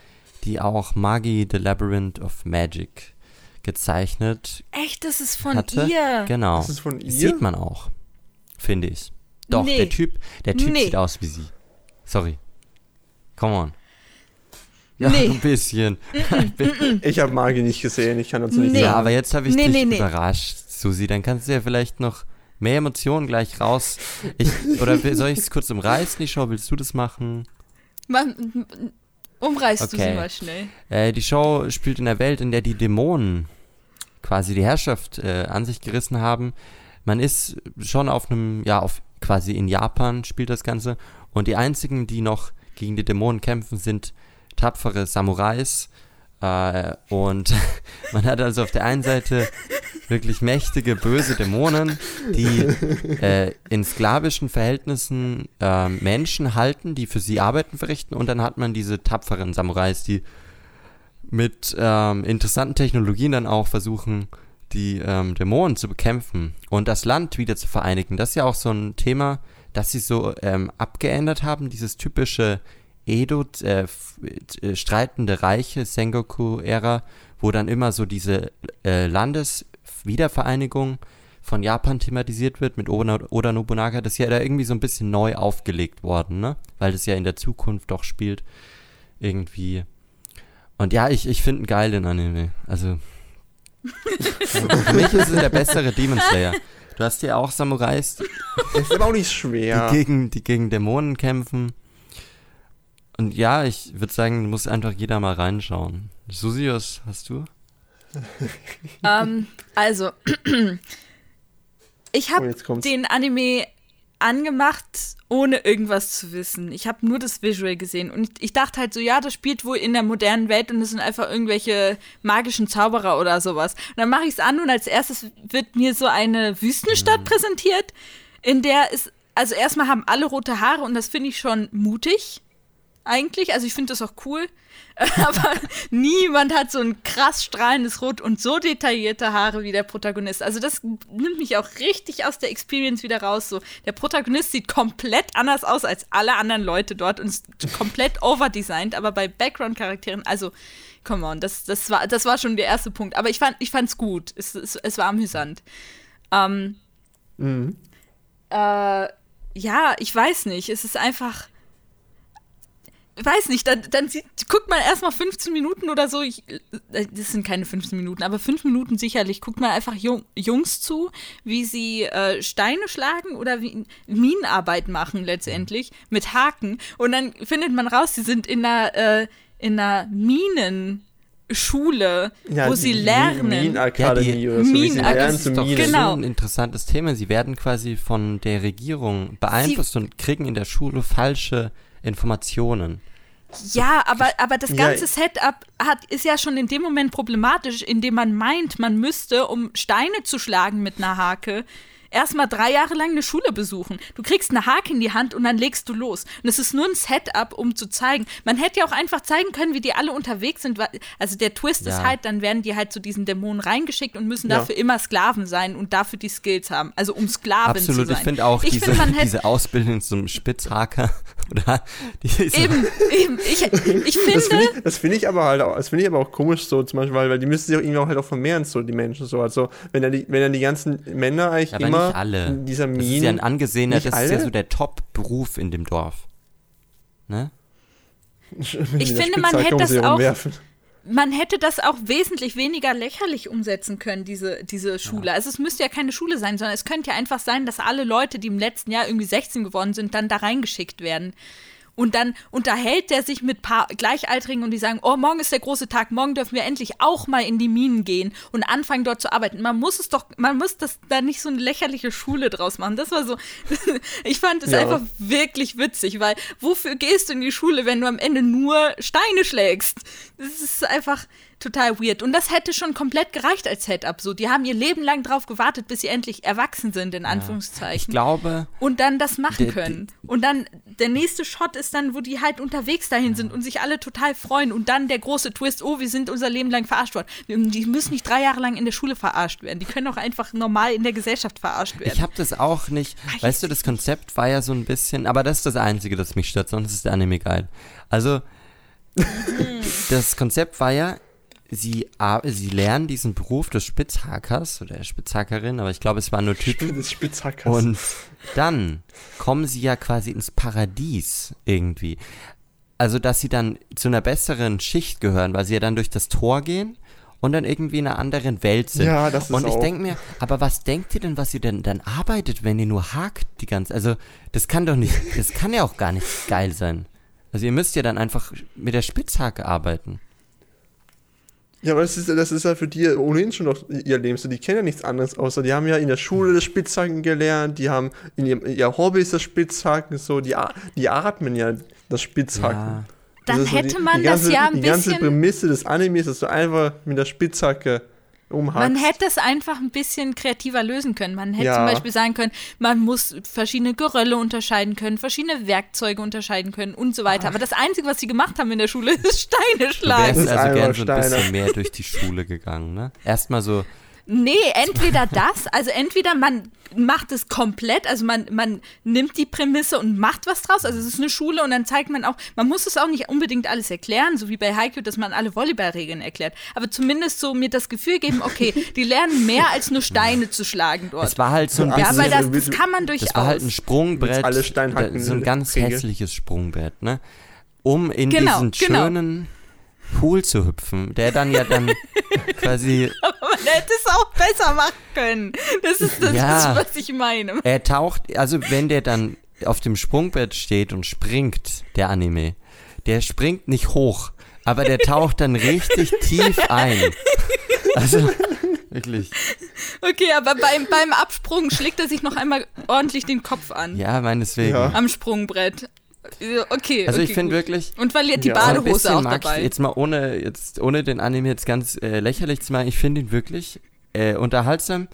die auch Magi The Labyrinth of Magic gezeichnet. Echt, das ist von hatte. ihr. Genau. Das ist von ihr. Sieht man auch, finde ich. Doch, nee. der Typ, der Typ nee. sieht aus wie sie. Sorry. Come on. Ja, nee. ein bisschen. *laughs* ich habe Magi nicht gesehen, ich kann dazu nicht nee. sagen. Ja, aber jetzt habe ich dich überrascht, Susi. Dann kannst du ja vielleicht noch mehr Emotionen gleich raus. Ich, oder soll ich es kurz umreißen, die Show? Willst du das machen? Man, Umreißt okay. du sie mal schnell. Äh, die Show spielt in der Welt, in der die Dämonen quasi die Herrschaft äh, an sich gerissen haben. Man ist schon auf einem, ja, auf quasi in Japan spielt das Ganze. Und die einzigen, die noch gegen die Dämonen kämpfen, sind tapfere Samurais, äh, und *laughs* man hat also auf der einen Seite wirklich mächtige, böse Dämonen, die äh, in sklavischen Verhältnissen äh, Menschen halten, die für sie Arbeiten verrichten. Und dann hat man diese tapferen Samurais, die mit ähm, interessanten Technologien dann auch versuchen, die ähm, Dämonen zu bekämpfen und das Land wieder zu vereinigen. Das ist ja auch so ein Thema, das sie so ähm, abgeändert haben, dieses typische Edo, äh, äh, streitende Reiche, Sengoku-Ära, wo dann immer so diese äh, Landeswiedervereinigung von Japan thematisiert wird mit Oda, Nobunaga, das ist ja da irgendwie so ein bisschen neu aufgelegt worden, ne? Weil das ja in der Zukunft doch spielt. Irgendwie. Und ja, ich, ich finde einen geilen Anime. Also. für mich ist es der bessere Demon Slayer. Du hast ja auch Samurais. *laughs* ist aber auch nicht schwer. Die gegen, die gegen Dämonen kämpfen. Und ja, ich würde sagen, muss einfach jeder mal reinschauen. Susi, was hast du? Ähm, also, ich habe oh, den Anime angemacht, ohne irgendwas zu wissen. Ich habe nur das Visual gesehen und ich dachte halt so, ja, das spielt wohl in der modernen Welt und es sind einfach irgendwelche magischen Zauberer oder sowas. Und dann mache ich es an und als erstes wird mir so eine Wüstenstadt mhm. präsentiert, in der es, also erstmal haben alle rote Haare und das finde ich schon mutig eigentlich. Also ich finde das auch cool. *laughs* Aber niemand hat so ein krass strahlendes Rot und so detaillierte Haare wie der Protagonist. Also das nimmt mich auch richtig aus der Experience wieder raus. So, der Protagonist sieht komplett anders aus als alle anderen Leute dort und ist komplett overdesigned. Aber bei Background-Charakteren, also come on, das, das, war, das war schon der erste Punkt. Aber ich fand ich fand's gut. Es, es, es war amüsant. Ähm, mhm. äh, ja, ich weiß nicht. Es ist einfach weiß nicht, dann, dann sieht, guckt man erstmal 15 Minuten oder so. Ich, äh, das sind keine 15 Minuten, aber 5 Minuten sicherlich. Guckt man einfach Jung, Jungs zu, wie sie äh, Steine schlagen oder wie Minenarbeit machen letztendlich mit Haken. Und dann findet man raus, sie sind in einer, äh, in einer Minen. Schule, ja, wo sie lernen. Minenakademie ja, oder so, Minen lernen zu Minen. Genau. So ein interessantes Thema. Sie werden quasi von der Regierung beeinflusst sie und kriegen in der Schule falsche Informationen. Ja, aber, aber das ganze ja. Setup hat, ist ja schon in dem Moment problematisch, indem man meint, man müsste, um Steine zu schlagen mit einer Hake, erstmal drei Jahre lang eine Schule besuchen. Du kriegst eine Hake in die Hand und dann legst du los. Und es ist nur ein Setup, um zu zeigen. Man hätte ja auch einfach zeigen können, wie die alle unterwegs sind. Also der Twist ja. ist halt, dann werden die halt zu diesen Dämonen reingeschickt und müssen ja. dafür immer Sklaven sein und dafür die Skills haben. Also um Sklaven Absolut. zu sein. Absolut, ich finde auch ich diese, find, diese Ausbildung zum Spitzhaker *laughs* oder diese Eben, eben. Ich, ich finde. Das finde ich, find ich, aber halt auch, das finde ich aber auch komisch so zum Beispiel, weil, weil die müssen sich auch irgendwie auch halt auch vermehren, so die Menschen so. Also wenn dann die, wenn dann die ganzen Männer eigentlich ja, immer nicht alle. in dieser Minen. Das ist ja ein angesehener, das alle? ist ja so der Top-Beruf in dem Dorf. Ne? Ich finde, man hätte das auch. Man hätte das auch wesentlich weniger lächerlich umsetzen können, diese, diese Schule. Ja. Also es müsste ja keine Schule sein, sondern es könnte ja einfach sein, dass alle Leute, die im letzten Jahr irgendwie 16 geworden sind, dann da reingeschickt werden. Und dann unterhält der sich mit paar Gleichaltrigen und die sagen, oh, morgen ist der große Tag, morgen dürfen wir endlich auch mal in die Minen gehen und anfangen dort zu arbeiten. Man muss es doch, man muss das da nicht so eine lächerliche Schule draus machen. Das war so, *laughs* ich fand es ja. einfach wirklich witzig, weil wofür gehst du in die Schule, wenn du am Ende nur Steine schlägst? Das ist einfach, total weird. Und das hätte schon komplett gereicht als Setup. So, die haben ihr Leben lang drauf gewartet, bis sie endlich erwachsen sind, in Anführungszeichen. ich glaube. Und dann das machen können. Und dann der nächste Shot ist dann, wo die halt unterwegs dahin ja. sind und sich alle total freuen. Und dann der große Twist: Oh, wir sind unser Leben lang verarscht worden. Die müssen nicht drei Jahre lang in der Schule verarscht werden. Die können auch einfach normal in der Gesellschaft verarscht werden. Ich habe das auch nicht. Weißt du, das Konzept war ja so ein bisschen. Aber das ist das Einzige, das mich stört, sonst ist der Anime geil. Also. *laughs* das Konzept war ja, sie, sie lernen diesen Beruf des Spitzhakers oder der Spitzhackerin, aber ich glaube, es waren nur Typen. Des Spitzhackers. Und dann kommen sie ja quasi ins Paradies irgendwie. Also, dass sie dann zu einer besseren Schicht gehören, weil sie ja dann durch das Tor gehen und dann irgendwie in einer anderen Welt sind. Ja, das ist Und ich denke mir, aber was denkt ihr denn, was ihr denn dann arbeitet, wenn ihr nur hakt die ganze Also, das kann doch nicht, das kann ja auch gar nicht geil sein. Also, ihr müsst ja dann einfach mit der Spitzhacke arbeiten. Ja, aber das ist, das ist ja für die ohnehin schon noch ihr Leben. So, die kennen ja nichts anderes außer, die haben ja in der Schule das Spitzhacken gelernt, die haben in ihrem, ihr Hobby ist das Spitzhacken, so, die, die atmen ja das Spitzhacken. Ja. Dann hätte so die, man die ganze, das ja ein bisschen. Die ganze Prämisse des Animes ist so einfach mit der Spitzhacke umhackst. Man hätte es einfach ein bisschen kreativer lösen können. Man hätte ja. zum Beispiel sagen können, man muss verschiedene Gerölle unterscheiden können, verschiedene Werkzeuge unterscheiden können und so weiter. Ach. Aber das Einzige, was sie gemacht haben in der Schule, *laughs* ist Steine schlagen. Du wärst also gerne so ein bisschen mehr durch die Schule gegangen, ne? Erstmal so Nee, entweder das, also entweder man macht es komplett, also man, man nimmt die Prämisse und macht was draus, also es ist eine Schule und dann zeigt man auch, man muss es auch nicht unbedingt alles erklären, so wie bei Haiku, dass man alle Volleyballregeln erklärt, aber zumindest so mir das Gefühl geben, okay, die lernen mehr als nur Steine zu schlagen dort. Es war halt so ein Ja, weil das, das kann man durchaus. Das war halt ein Sprungbrett, alle so ein ganz hässliches Sprungbrett, ne? Um in genau, diesen genau. schönen Pool zu hüpfen, der dann ja dann *laughs* quasi. Aber man hätte es auch besser machen können. Das ist das, ja, was ich meine. Er taucht, also wenn der dann auf dem Sprungbrett steht und springt, der Anime, der springt nicht hoch, aber der taucht dann richtig *laughs* tief ein. Also, wirklich. Okay, aber beim, beim Absprung schlägt er sich noch einmal ordentlich den Kopf an. Ja, meineswegen. Ja. Am Sprungbrett. Okay. Also okay, ich finde wirklich. Und verliert die ja. Badehose auch dabei. Ich, jetzt mal ohne, jetzt, ohne den Anime jetzt ganz äh, lächerlich zu machen, ich finde ihn wirklich äh, unterhaltsam,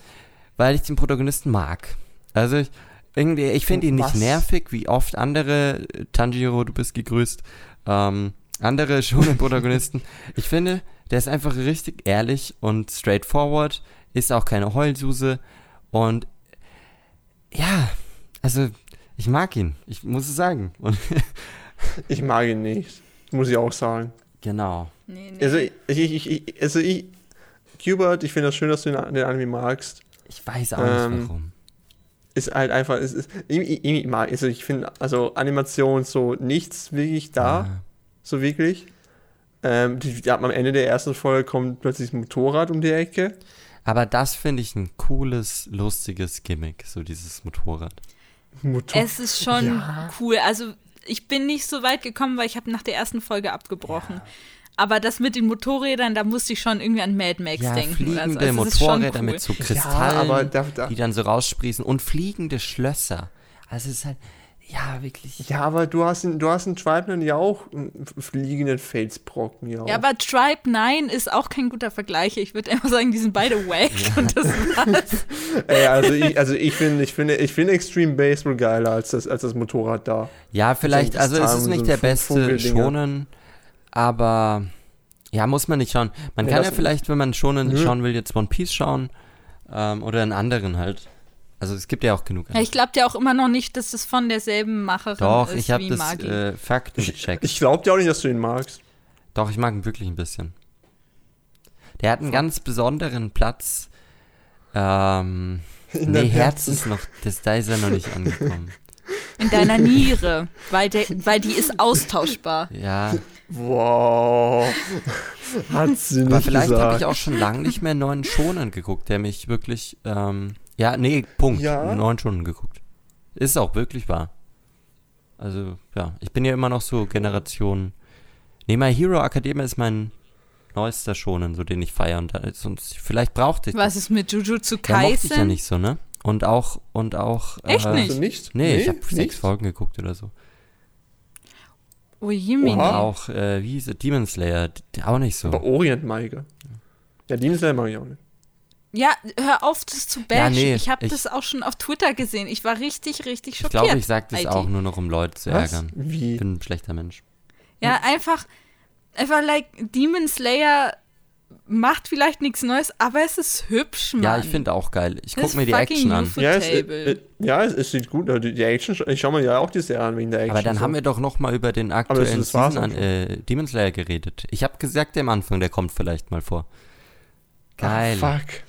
weil ich den Protagonisten mag. Also ich, irgendwie, ich finde ihn nicht nervig, wie oft andere, Tanjiro, du bist gegrüßt, ähm, andere *laughs* schonen Protagonisten. ich finde, der ist einfach richtig ehrlich und straightforward, ist auch keine Heulsuse und ja, also ich mag ihn, ich muss es sagen. *laughs* ich mag ihn nicht, muss ich auch sagen. Genau. Nee, nee. Also, ich, ich, ich, also ich, Hubert, ich finde das schön, dass du den, den Anime magst. Ich weiß auch ähm, nicht warum. Ist halt einfach, ist, ist, ich, ich, also ich finde, also Animation so nichts wirklich da. so wirklich. Ähm, die, die, am Ende der ersten Folge kommt plötzlich ein Motorrad um die Ecke. Aber das finde ich ein cooles, lustiges Gimmick, so dieses Motorrad. Motor es ist schon ja. cool. Also ich bin nicht so weit gekommen, weil ich habe nach der ersten Folge abgebrochen. Ja. Aber das mit den Motorrädern, da musste ich schon irgendwie an Mad Max ja, denken. Fliegende also, also Motorräder cool. mit so Kristallen, ja, da, da. die dann so raussprießen und fliegende Schlösser. Also es ist halt, ja, wirklich. Ja, aber du hast, in, du hast in Tribe 9 ja auch einen fliegenden Felsbrocken. Ja, ja aber Tribe 9 ist auch kein guter Vergleich. Ich würde einfach sagen, die sind beide wack ja. und das *laughs* war's. Ey, also ich, also ich finde ich finde, ich finde Extreme Baseball geiler als das, als das Motorrad da. Ja, vielleicht, also es ist nicht so der beste Schonen, aber ja, muss man nicht schauen. Man ja, kann ja vielleicht, wenn man Schonen schauen will, jetzt One Piece schauen ähm, oder einen anderen halt. Also es gibt ja auch genug. Ja, ich glaube ja auch immer noch nicht, dass das von derselben Macherin Doch, ist ich habe das äh, Fakten gecheckt. Ich, ich glaube dir auch nicht, dass du ihn magst. Doch, ich mag ihn wirklich ein bisschen. Der hat einen ganz besonderen Platz. Ähm, In nee, Herz ist noch, das, da ist er noch nicht angekommen. In deiner Niere, weil, der, weil die ist austauschbar. Ja. Wow. Hat sie nicht Aber vielleicht habe ich auch schon lange nicht mehr neuen Schonen geguckt, der mich wirklich ähm, ja, nee, Punkt. Ja. Neun Stunden geguckt. Ist auch wirklich wahr. Also, ja, ich bin ja immer noch so Generation. Nee, My Hero Academia ist mein neuester Schonen, so den ich feiere. Und sonst, vielleicht brauchte ich. Was ist mit Jujutsu Kaisen? Ja, mochte ich ja nicht so, ne? Und auch, und auch. Echt äh, nicht? Also nicht? Nee, nee ich habe sechs Folgen geguckt oder so. Oh, Jimmy. Und auch, äh, wie hieß es? Demon Slayer, auch nicht so. Aber Orient Maige. Ja, Demon Slayer mag ich auch nicht. Ja, hör auf, das zu bashen. Ja, nee, ich habe das auch schon auf Twitter gesehen. Ich war richtig, richtig schockiert. Ich glaube, ich sage das IT. auch nur noch, um Leute zu Was? ärgern. Wie? Ich bin ein schlechter Mensch. Ja, einfach, einfach like Demon Slayer macht vielleicht nichts Neues, aber es ist hübsch, Mann. Ja, ich finde auch geil. Ich gucke mir die Action an. Ja es, äh, ja es, es, sieht gut aus. Die Action, ich schaue mir ja auch die Serie an wegen der Action. Aber dann so. haben wir doch noch mal über den aktuellen Season an äh, Demon Slayer geredet. Ich habe gesagt am Anfang, der kommt vielleicht mal vor. Geil. Ach, fuck.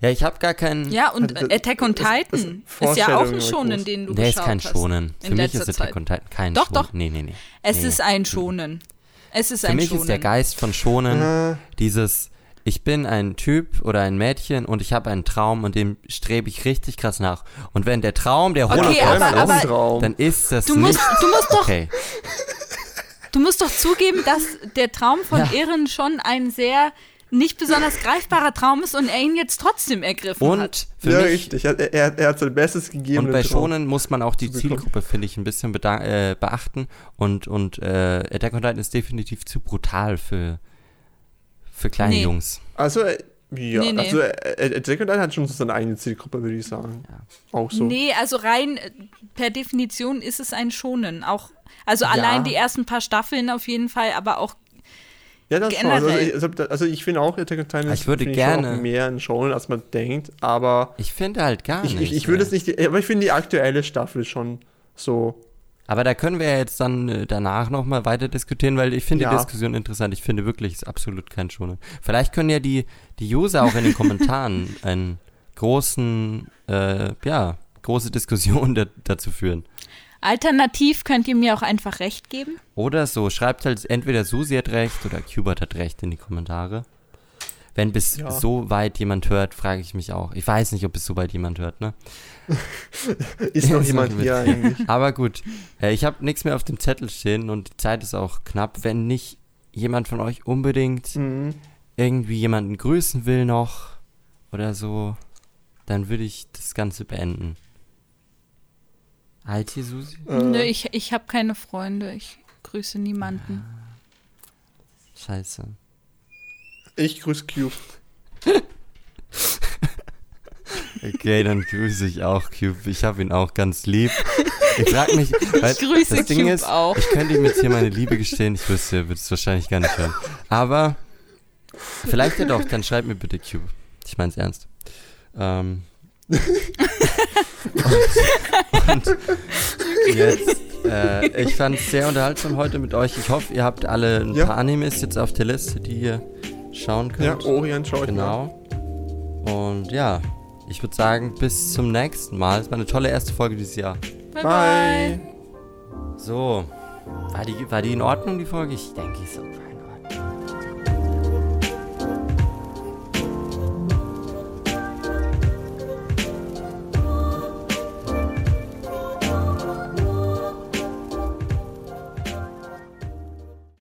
Ja, ich habe gar keinen. Ja, und also, Attack on Titan ist, ist ja auch ein Schonen, den du Der ist kein Schonen. Für mich ist Attack on Titan kein doch, Schonen. Doch, doch. Nee, nee, nee. Es nee. ist ein Schonen. Es ist Für ein mich Schonen. ist der Geist von Schonen äh. dieses. Ich bin ein Typ oder ein Mädchen und ich habe einen Traum und dem strebe ich richtig krass nach. Und wenn der Traum der Hohle okay, aber, ist, aber dann ist das du nicht musst, du musst doch, okay. Du musst doch zugeben, dass der Traum von ja. Ehren schon ein sehr nicht besonders greifbarer Traum ist und er ihn jetzt trotzdem ergriffen und hat. Für ja, mich, richtig. Er, er, er, hat sein Bestes gegeben. Und bei Schonen muss man auch die Zielgruppe, finde ich, ein bisschen äh, beachten. Und, und äh, Attack on Titan ist definitiv zu brutal für, für kleine nee. Jungs. Also, äh, ja, nee, nee. also äh, Attack on Titan hat schon so seine eigene Zielgruppe, würde ich sagen. Ja. Auch so. Nee, also rein äh, per Definition ist es ein Schonen. Auch, also ja. allein die ersten paar Staffeln auf jeden Fall, aber auch ja, das schon. Also ich, also, also ich finde auch Attack on Titan ich würde gerne mehr in Shonen, als man denkt, aber ich finde halt gar ich, nicht. Ich, ich würde es nicht, aber ich finde die aktuelle Staffel schon so. Aber da können wir ja jetzt dann äh, danach nochmal weiter diskutieren, weil ich finde ja. die Diskussion interessant. Ich finde wirklich, es ist absolut kein Schonen. Vielleicht können ja die, die User auch in den Kommentaren *laughs* einen großen, äh, ja, große Diskussion *laughs* dazu führen. Alternativ könnt ihr mir auch einfach recht geben. Oder so, schreibt halt entweder Susi hat recht oder Cubert hat recht in die Kommentare. Wenn bis ja. so weit jemand hört, frage ich mich auch. Ich weiß nicht, ob bis so weit jemand hört, ne? *laughs* ist noch jemand hier eigentlich. *laughs* Aber gut, äh, ich habe nichts mehr auf dem Zettel stehen und die Zeit ist auch knapp. Wenn nicht jemand von euch unbedingt mhm. irgendwie jemanden grüßen will noch oder so, dann würde ich das Ganze beenden. Halt hier, Susi? Äh. Nö, ich, ich habe keine Freunde. Ich grüße niemanden. Scheiße. Ich grüße Cube. *laughs* okay, dann grüße ich auch Cube. Ich habe ihn auch ganz lieb. Ich frage mich, *laughs* weil ich grüße das Ding Cube ist, auch. ich könnte ihm jetzt hier meine Liebe gestehen. Ich wüsste, würde es wahrscheinlich gar nicht hören. Aber vielleicht ja doch, dann schreib mir bitte Cube. Ich meine es ernst. Ähm, *laughs* und, und *laughs* jetzt, äh, ich fand es sehr unterhaltsam heute mit euch. Ich hoffe, ihr habt alle ein ja. paar Animes jetzt auf der Liste, die ihr schauen könnt. Ja, Orient schaue ich Genau. Und ja, ich würde sagen, bis zum nächsten Mal. Es war eine tolle erste Folge dieses Jahr. Bye. bye. So, war, die, war die in Ordnung, die Folge? Ich denke, ich so.